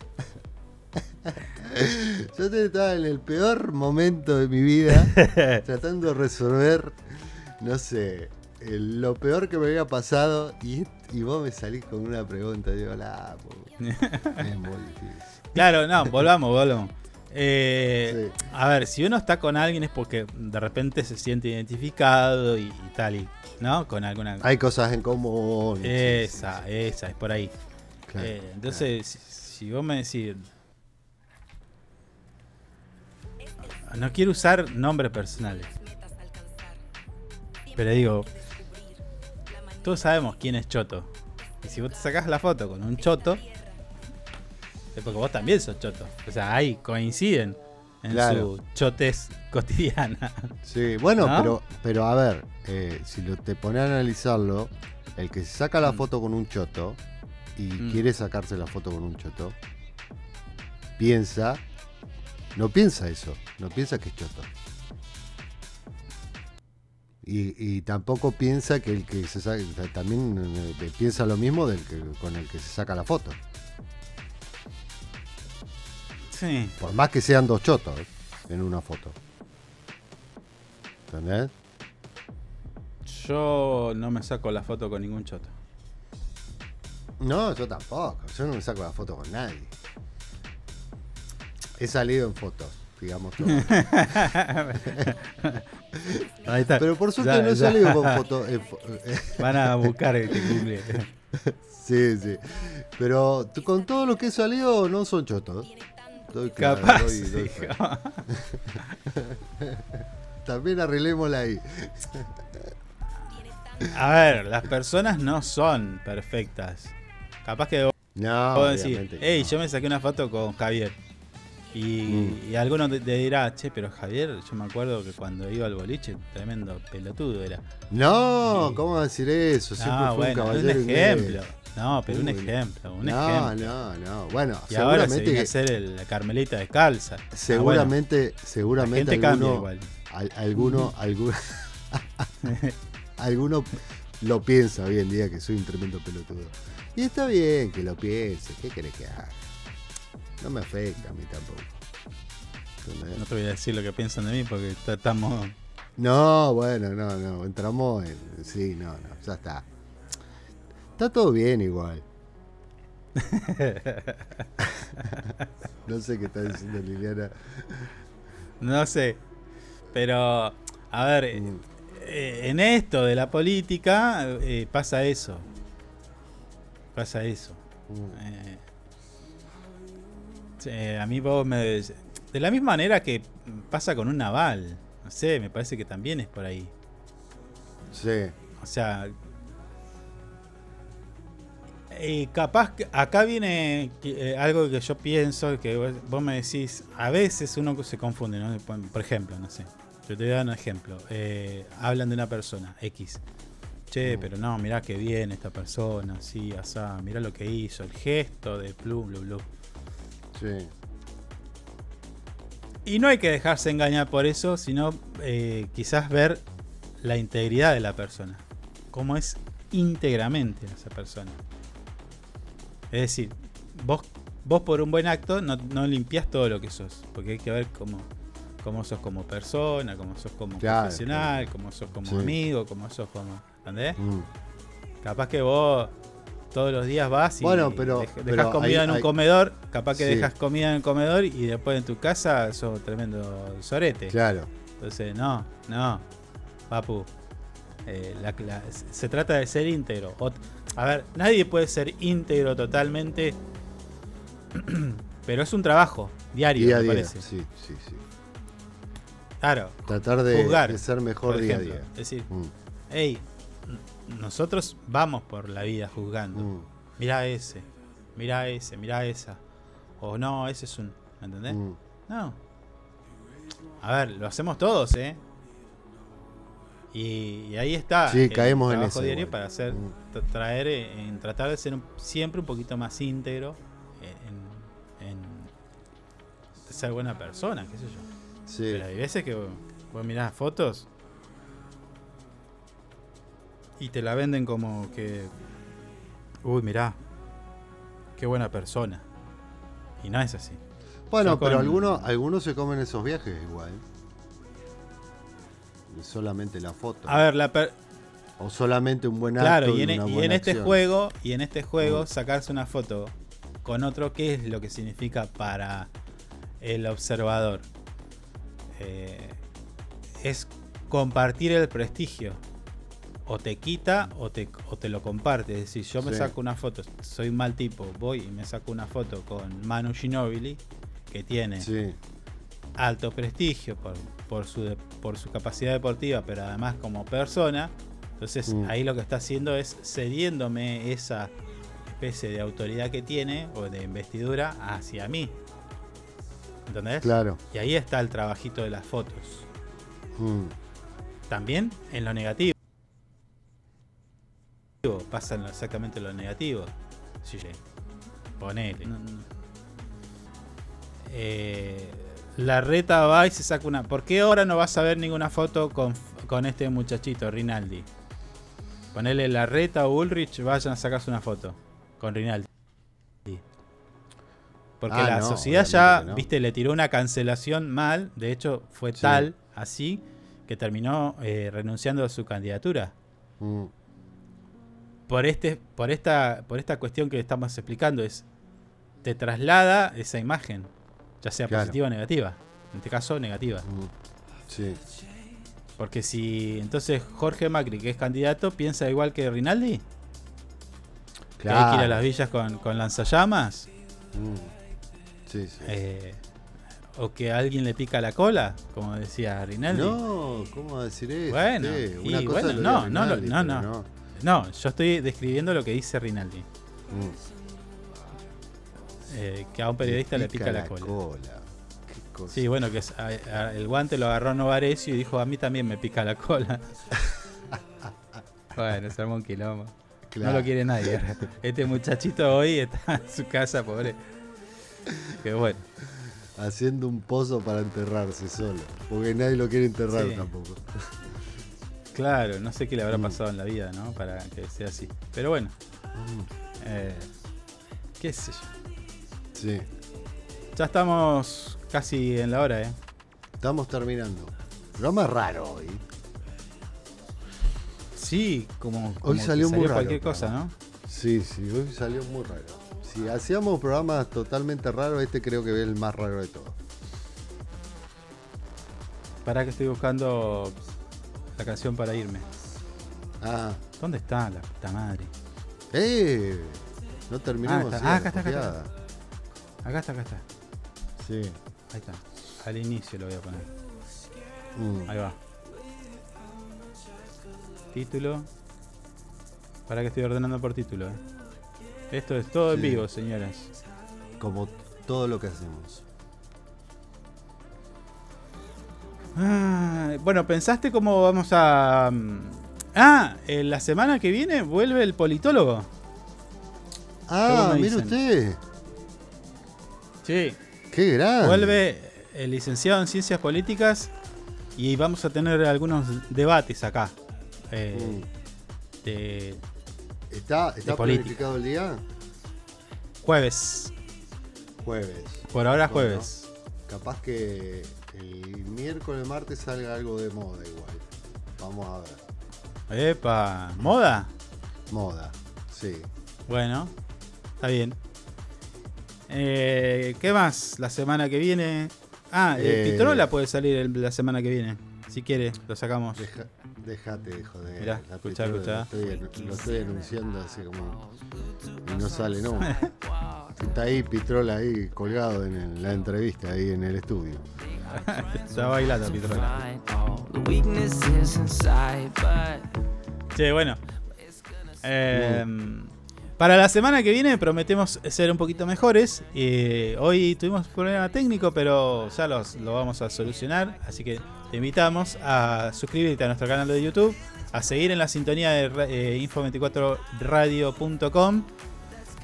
[SPEAKER 3] Yo te- estaba en el peor momento de mi vida, tratando de resolver, no sé, el- lo peor que me había pasado, y, y vos me salís con una pregunta. Digo, la, po". es muy difícil.
[SPEAKER 2] Claro, no, volvamos, volvamos. Eh, A ver, si uno está con alguien es porque de repente se siente identificado y, y tal, y, ¿no? Con alguna...
[SPEAKER 3] Hay cosas en común. sí,
[SPEAKER 2] Esa, esa, es por ahí.
[SPEAKER 3] Claro,
[SPEAKER 2] Eh, entonces, si, si vos me decís. No quiero usar nombres personales. Pero digo. Todos sabemos quién es Choto. Y si vos te sacás la foto con un choto, porque vos también sos choto. O sea, ahí coinciden en
[SPEAKER 3] Claro.
[SPEAKER 2] su chotez cotidiana.
[SPEAKER 3] Sí, bueno,
[SPEAKER 2] ¿No?
[SPEAKER 3] pero, pero a ver, eh, si lo, te pones a analizarlo, el que se saca la foto con un choto y
[SPEAKER 2] Mm.
[SPEAKER 3] quiere sacarse la foto con un choto, piensa, no piensa eso, no piensa que es choto. Y, y tampoco piensa que el que se saca, también eh, piensa lo mismo del que, con el que se saca la foto.
[SPEAKER 2] Sí.
[SPEAKER 3] Por más que sean dos chotos ¿eh? en una foto. ¿Entendés?
[SPEAKER 2] Yo no me saco la foto con ningún choto.
[SPEAKER 3] No, yo tampoco. Yo no me saco la foto con nadie. He salido en fotos, digamos todo.
[SPEAKER 2] Ahí está.
[SPEAKER 3] Pero por suerte
[SPEAKER 2] Ya,
[SPEAKER 3] no he salido con fotos. en fo-
[SPEAKER 2] Van a buscar este cumple.
[SPEAKER 3] sí, sí. Pero con todo lo que he salido no son chotos. Doy claro,
[SPEAKER 2] Capaz,
[SPEAKER 3] doy- doy
[SPEAKER 2] sí.
[SPEAKER 3] fe. También arreglémosla ahí.
[SPEAKER 2] A ver, las personas no son perfectas. Capaz que vos,
[SPEAKER 3] No,
[SPEAKER 2] vos decís, hey,
[SPEAKER 3] no.
[SPEAKER 2] yo me saqué una foto con Javier. Y,
[SPEAKER 3] Mm.
[SPEAKER 2] y alguno te, te dirá, che, pero Javier, yo me acuerdo que cuando iba al boliche, tremendo pelotudo era.
[SPEAKER 3] No, ¿cómo decir eso? Siempre
[SPEAKER 2] No,
[SPEAKER 3] fue un caballero
[SPEAKER 2] un
[SPEAKER 3] inglés.
[SPEAKER 2] No, pero un ejemplo, un
[SPEAKER 3] no,
[SPEAKER 2] ejemplo.
[SPEAKER 3] No, no, Bueno,
[SPEAKER 2] Y ahora se
[SPEAKER 3] seguramente
[SPEAKER 2] viene a
[SPEAKER 3] que-
[SPEAKER 2] hacer el- la Carmelita descalza. Ah,
[SPEAKER 3] Seguramente,
[SPEAKER 2] bueno,
[SPEAKER 3] seguramente alguno,
[SPEAKER 2] igual.
[SPEAKER 3] al- alguno, alguno, alguno lo piensa hoy en día que soy un tremendo pelotudo. Y está bien que lo piense, ¿qué querés que haga? No me afecta a mí tampoco. ¿Entendés?
[SPEAKER 2] No te voy a decir lo que piensan de mí porque estamos.
[SPEAKER 3] No, bueno, no, no, entramos en... Sí, no, no, ya está. Está todo bien igual. no sé qué está diciendo Liliana.
[SPEAKER 2] No sé. Pero, a ver, eh,
[SPEAKER 3] Mm.
[SPEAKER 2] eh, en esto de la política eh, pasa eso. Pasa eso.
[SPEAKER 3] Mm.
[SPEAKER 2] Eh, a mí vos me... De la misma manera que pasa con un naval. No sé, me parece que también es por ahí.
[SPEAKER 3] Sí.
[SPEAKER 2] O sea... eh, capaz que acá viene eh, algo que yo pienso, que vos, me decís, a veces uno se confunde, ¿no? Por ejemplo, no sé, yo te voy a dar un ejemplo. eh, hablan de una persona, X. Che,
[SPEAKER 3] Mm.
[SPEAKER 2] pero no, mirá qué bien esta persona, sí, asá, mirá lo que hizo, el gesto de blu, blu, blu.
[SPEAKER 3] Sí.
[SPEAKER 2] Y no hay que dejarse engañar por eso, sino eh, quizás ver la integridad de la persona. Cómo es íntegramente esa persona. Es decir, vos, vos por un buen acto no, no limpias todo lo que sos. Porque hay que ver cómo, cómo sos como persona, cómo sos como
[SPEAKER 3] Claro,
[SPEAKER 2] profesional, cómo sos como
[SPEAKER 3] Sí.
[SPEAKER 2] amigo, cómo sos como... ¿Entendés?
[SPEAKER 3] Mm.
[SPEAKER 2] Capaz que vos todos los días vas y
[SPEAKER 3] Bueno, pero-
[SPEAKER 2] dej- dejas
[SPEAKER 3] pero
[SPEAKER 2] comida
[SPEAKER 3] hay-
[SPEAKER 2] en un
[SPEAKER 3] hay-
[SPEAKER 2] comedor, capaz que
[SPEAKER 3] Sí.
[SPEAKER 2] dejas comida en el comedor y después en tu casa sos tremendo sorete.
[SPEAKER 3] Claro.
[SPEAKER 2] Entonces, no, no, papu. eh, la- la- se trata de ser íntegro. Ot- a ver, nadie puede ser íntegro totalmente, pero es un trabajo diario,
[SPEAKER 3] Día
[SPEAKER 2] me
[SPEAKER 3] día.
[SPEAKER 2] parece.
[SPEAKER 3] Sí, sí, sí.
[SPEAKER 2] Claro.
[SPEAKER 3] Tratar de,
[SPEAKER 2] Juzgar,
[SPEAKER 3] de ser mejor día a día.
[SPEAKER 2] Es decir,
[SPEAKER 3] Mm.
[SPEAKER 2] hey, nosotros vamos por la vida juzgando.
[SPEAKER 3] Mm.
[SPEAKER 2] Mirá ese, mirá ese, mirá esa. O no, ese es un. ¿Entendés?
[SPEAKER 3] Mm.
[SPEAKER 2] No. A ver, lo hacemos todos, ¿eh? Y, y ahí está.
[SPEAKER 3] Sí,
[SPEAKER 2] el
[SPEAKER 3] caemos en
[SPEAKER 2] trabajo diario para hacer,
[SPEAKER 3] Mm.
[SPEAKER 2] tra- traer, eh, en tratar de ser un- siempre un poquito más íntegro en, en ser buena persona, qué sé yo.
[SPEAKER 3] Sí.
[SPEAKER 2] Pero hay veces que vos, vos mirás fotos y te la venden como que. Uy, mirá. Qué buena persona. Y no es así.
[SPEAKER 3] Bueno, pero algunos, algunos se comen esos viajes igual. Solamente la foto.
[SPEAKER 2] A ver, la per-
[SPEAKER 3] O solamente un buen acto.
[SPEAKER 2] Claro, y en,
[SPEAKER 3] una
[SPEAKER 2] y en este
[SPEAKER 3] acción.
[SPEAKER 2] juego, y en este juego,
[SPEAKER 3] Mm.
[SPEAKER 2] sacarse una foto con otro, ¿qué es lo que significa para el observador? Eh, es compartir el prestigio. O te quita o te, o te lo comparte. Es decir, yo me
[SPEAKER 3] Sí.
[SPEAKER 2] saco una foto, soy un mal tipo, voy y me saco una foto con Manu Ginobili, que tiene
[SPEAKER 3] Sí.
[SPEAKER 2] alto prestigio por, por, su, de- por su capacidad deportiva, pero además como persona. Entonces
[SPEAKER 3] Mm.
[SPEAKER 2] ahí lo que está haciendo es cediéndome esa especie de autoridad que tiene o de investidura hacia mí. ¿Entendés?
[SPEAKER 3] Claro.
[SPEAKER 2] Y ahí está el trabajito de las fotos.
[SPEAKER 3] Mm.
[SPEAKER 2] También en lo negativo. Pasa en lo- exactamente lo negativo. Sí, sí. Ponele. No, no. Eh, la reta va y se saca una. ¿Por qué ahora no vas a ver ninguna foto con, con este muchachito, Rinaldi? Ponele la reta o Ulrich, vayan a sacarse una foto con Rinaldi. Porque
[SPEAKER 3] Ah,
[SPEAKER 2] la
[SPEAKER 3] no,
[SPEAKER 2] sociedad ya,
[SPEAKER 3] no.
[SPEAKER 2] viste, le tiró una cancelación mal. De hecho, fue
[SPEAKER 3] Sí.
[SPEAKER 2] tal, así, que terminó eh, renunciando a su candidatura.
[SPEAKER 3] Mm.
[SPEAKER 2] Por, este, por, esta, por esta cuestión que estamos explicando, es te traslada esa imagen, ya sea
[SPEAKER 3] Claro.
[SPEAKER 2] positiva o negativa. En este caso, negativa.
[SPEAKER 3] Sí.
[SPEAKER 2] Porque si entonces Jorge Macri, que es candidato, piensa igual que Rinaldi, que hay que ir a
[SPEAKER 3] Claro.
[SPEAKER 2] las villas con, con lanzallamas,
[SPEAKER 3] Mm. Sí, sí.
[SPEAKER 2] eh, o que alguien le pica la cola, como decía Rinaldi.
[SPEAKER 3] No, ¿cómo decir eso?
[SPEAKER 2] Bueno, y
[SPEAKER 3] Una cosa
[SPEAKER 2] bueno, no, no, no,
[SPEAKER 3] pero
[SPEAKER 2] no. No, yo estoy describiendo lo que dice Rinaldi.
[SPEAKER 3] Mm.
[SPEAKER 2] Eh, que a un periodista le pica, la, cola.
[SPEAKER 3] Qué cosa.
[SPEAKER 2] Sí, bueno, que es- a- a- el guante lo agarró Novarecio y dijo, a mí también me pica la cola. bueno, se armó un quilombo.
[SPEAKER 3] Claro.
[SPEAKER 2] No lo quiere nadie. Este muchachito hoy está en su casa, pobre. Que bueno.
[SPEAKER 3] Haciendo un pozo para enterrarse solo. Porque nadie lo quiere enterrar
[SPEAKER 2] Sí.
[SPEAKER 3] tampoco.
[SPEAKER 2] Claro, no sé qué le habrá
[SPEAKER 3] Mm.
[SPEAKER 2] pasado en la vida, ¿no? Para que sea así. Pero bueno. eh, qué sé yo.
[SPEAKER 3] Sí.
[SPEAKER 2] Ya estamos casi en la hora, ¿eh?
[SPEAKER 3] Estamos terminando. Programa raro hoy.
[SPEAKER 2] Sí, como,
[SPEAKER 3] Hoy
[SPEAKER 2] como
[SPEAKER 3] salió muy raro.
[SPEAKER 2] cualquier cosa. ¿no?
[SPEAKER 3] Sí, sí, hoy salió muy raro. Si hacíamos programas totalmente raros, este creo que es el más raro de todos.
[SPEAKER 2] Para que estoy buscando la canción para irme.
[SPEAKER 3] Ah.
[SPEAKER 2] ¿Dónde está la puta madre?
[SPEAKER 3] ¡Eh! No terminamos.
[SPEAKER 2] Ah, está. Ah, acá está, acá está. Acá está, acá está.
[SPEAKER 3] Sí.
[SPEAKER 2] Ahí está. Al inicio lo voy a poner.
[SPEAKER 3] Mm.
[SPEAKER 2] Ahí va. Título. Para que estoy ordenando por título. eh. Esto es todo en vivo, señoras.
[SPEAKER 3] Como todo lo que hacemos.
[SPEAKER 2] Ah, bueno, ¿pensaste cómo vamos a... mm, Ah, la semana que viene vuelve el politólogo.
[SPEAKER 3] Ah, mire usted.
[SPEAKER 2] Sí.
[SPEAKER 3] Qué grande.
[SPEAKER 2] Vuelve el licenciado en Ciencias Políticas y vamos a tener algunos debates acá. eh, de
[SPEAKER 3] ¿Está,
[SPEAKER 2] de
[SPEAKER 3] está
[SPEAKER 2] política.
[SPEAKER 3] planificado el día?
[SPEAKER 2] jueves.
[SPEAKER 3] Jueves.
[SPEAKER 2] Por ahora
[SPEAKER 3] Bueno,
[SPEAKER 2] jueves.
[SPEAKER 3] Capaz que el miércoles, martes salga algo de moda igual. Vamos a ver.
[SPEAKER 2] Epa, ¿moda?
[SPEAKER 3] Moda, sí.
[SPEAKER 2] Bueno, está bien. Eh, ¿Qué más? La semana que viene. Ah, el
[SPEAKER 3] Eh,
[SPEAKER 2] Pitrola puede salir el- la semana que viene. Si quiere, lo sacamos.
[SPEAKER 3] Deja- déjate de joder.
[SPEAKER 2] Mirá,
[SPEAKER 3] La
[SPEAKER 2] escuchá,
[SPEAKER 3] pistola
[SPEAKER 2] escuchá.
[SPEAKER 3] Lo estoy, lo estoy anunciando así como. Y no sale, no. Está ahí Pitrola ahí colgado en el- la entrevista, ahí en el estudio.
[SPEAKER 2] Está bailando Pitrola.
[SPEAKER 1] The weaknesses inside, but
[SPEAKER 2] Che, bueno. Eh, para la semana que viene prometemos ser un poquito mejores. Eh, hoy tuvimos problema técnico, pero ya los, lo vamos a solucionar. Así que te invitamos a suscribirte a nuestro canal de YouTube, a seguir en la sintonía de eh, info24radio.com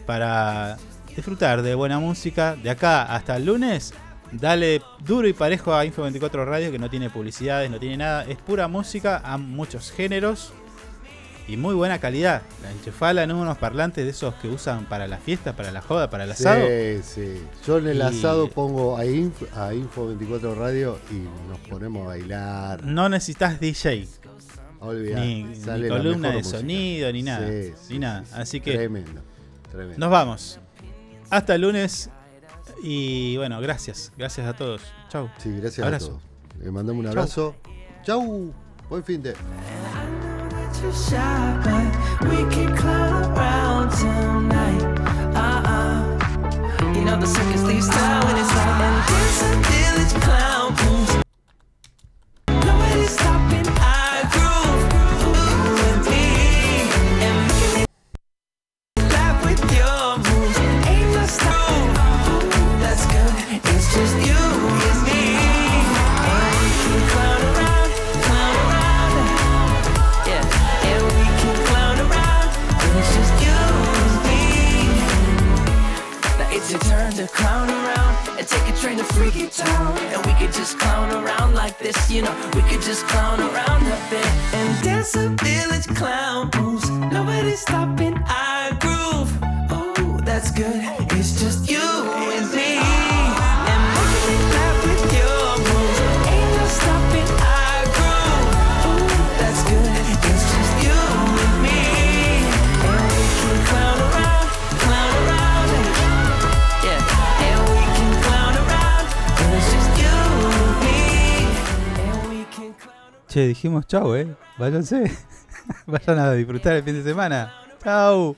[SPEAKER 2] para disfrutar de buena música. De acá hasta el lunes, dale duro y parejo a Info24 Radio, que no tiene publicidades, no tiene nada. Es pura música a muchos géneros y muy buena calidad. La enchufala en unos parlantes de esos que usan para la fiesta, para la joda, para el asado.
[SPEAKER 3] Sí, sí. Yo en el
[SPEAKER 2] Y-
[SPEAKER 3] asado pongo a, Inf- a Info 24 Radio y nos ponemos a bailar.
[SPEAKER 2] No necesitas DJ.
[SPEAKER 3] Olvidate,
[SPEAKER 2] Ni, columna de
[SPEAKER 3] música.
[SPEAKER 2] sonido, ni nada.
[SPEAKER 3] Sí, sí,
[SPEAKER 2] ni nada.
[SPEAKER 3] sí,
[SPEAKER 2] Así que
[SPEAKER 3] Tremendo, tremendo.
[SPEAKER 2] nos vamos. Hasta el lunes. Y bueno, gracias. Gracias a todos. Chau.
[SPEAKER 3] Sí, gracias
[SPEAKER 2] Abrazo.
[SPEAKER 3] a todos. Le mandamos un
[SPEAKER 2] Chau.
[SPEAKER 3] abrazo. Chau. Buen fin de.
[SPEAKER 1] But we can clown around tonight. Uh-uh. You know the circus leaves town when it's light and dance until it's clown to clown around and take a train to Freaky Town. And we could just clown around like this, you know. We could just clown around a bit and dance a village clown moves. Nobody's stopping our groove. Oh, that's good. It's just you
[SPEAKER 2] Che, dijimos chau, eh. Váyanse. Vayan a disfrutar el fin de semana. Chau.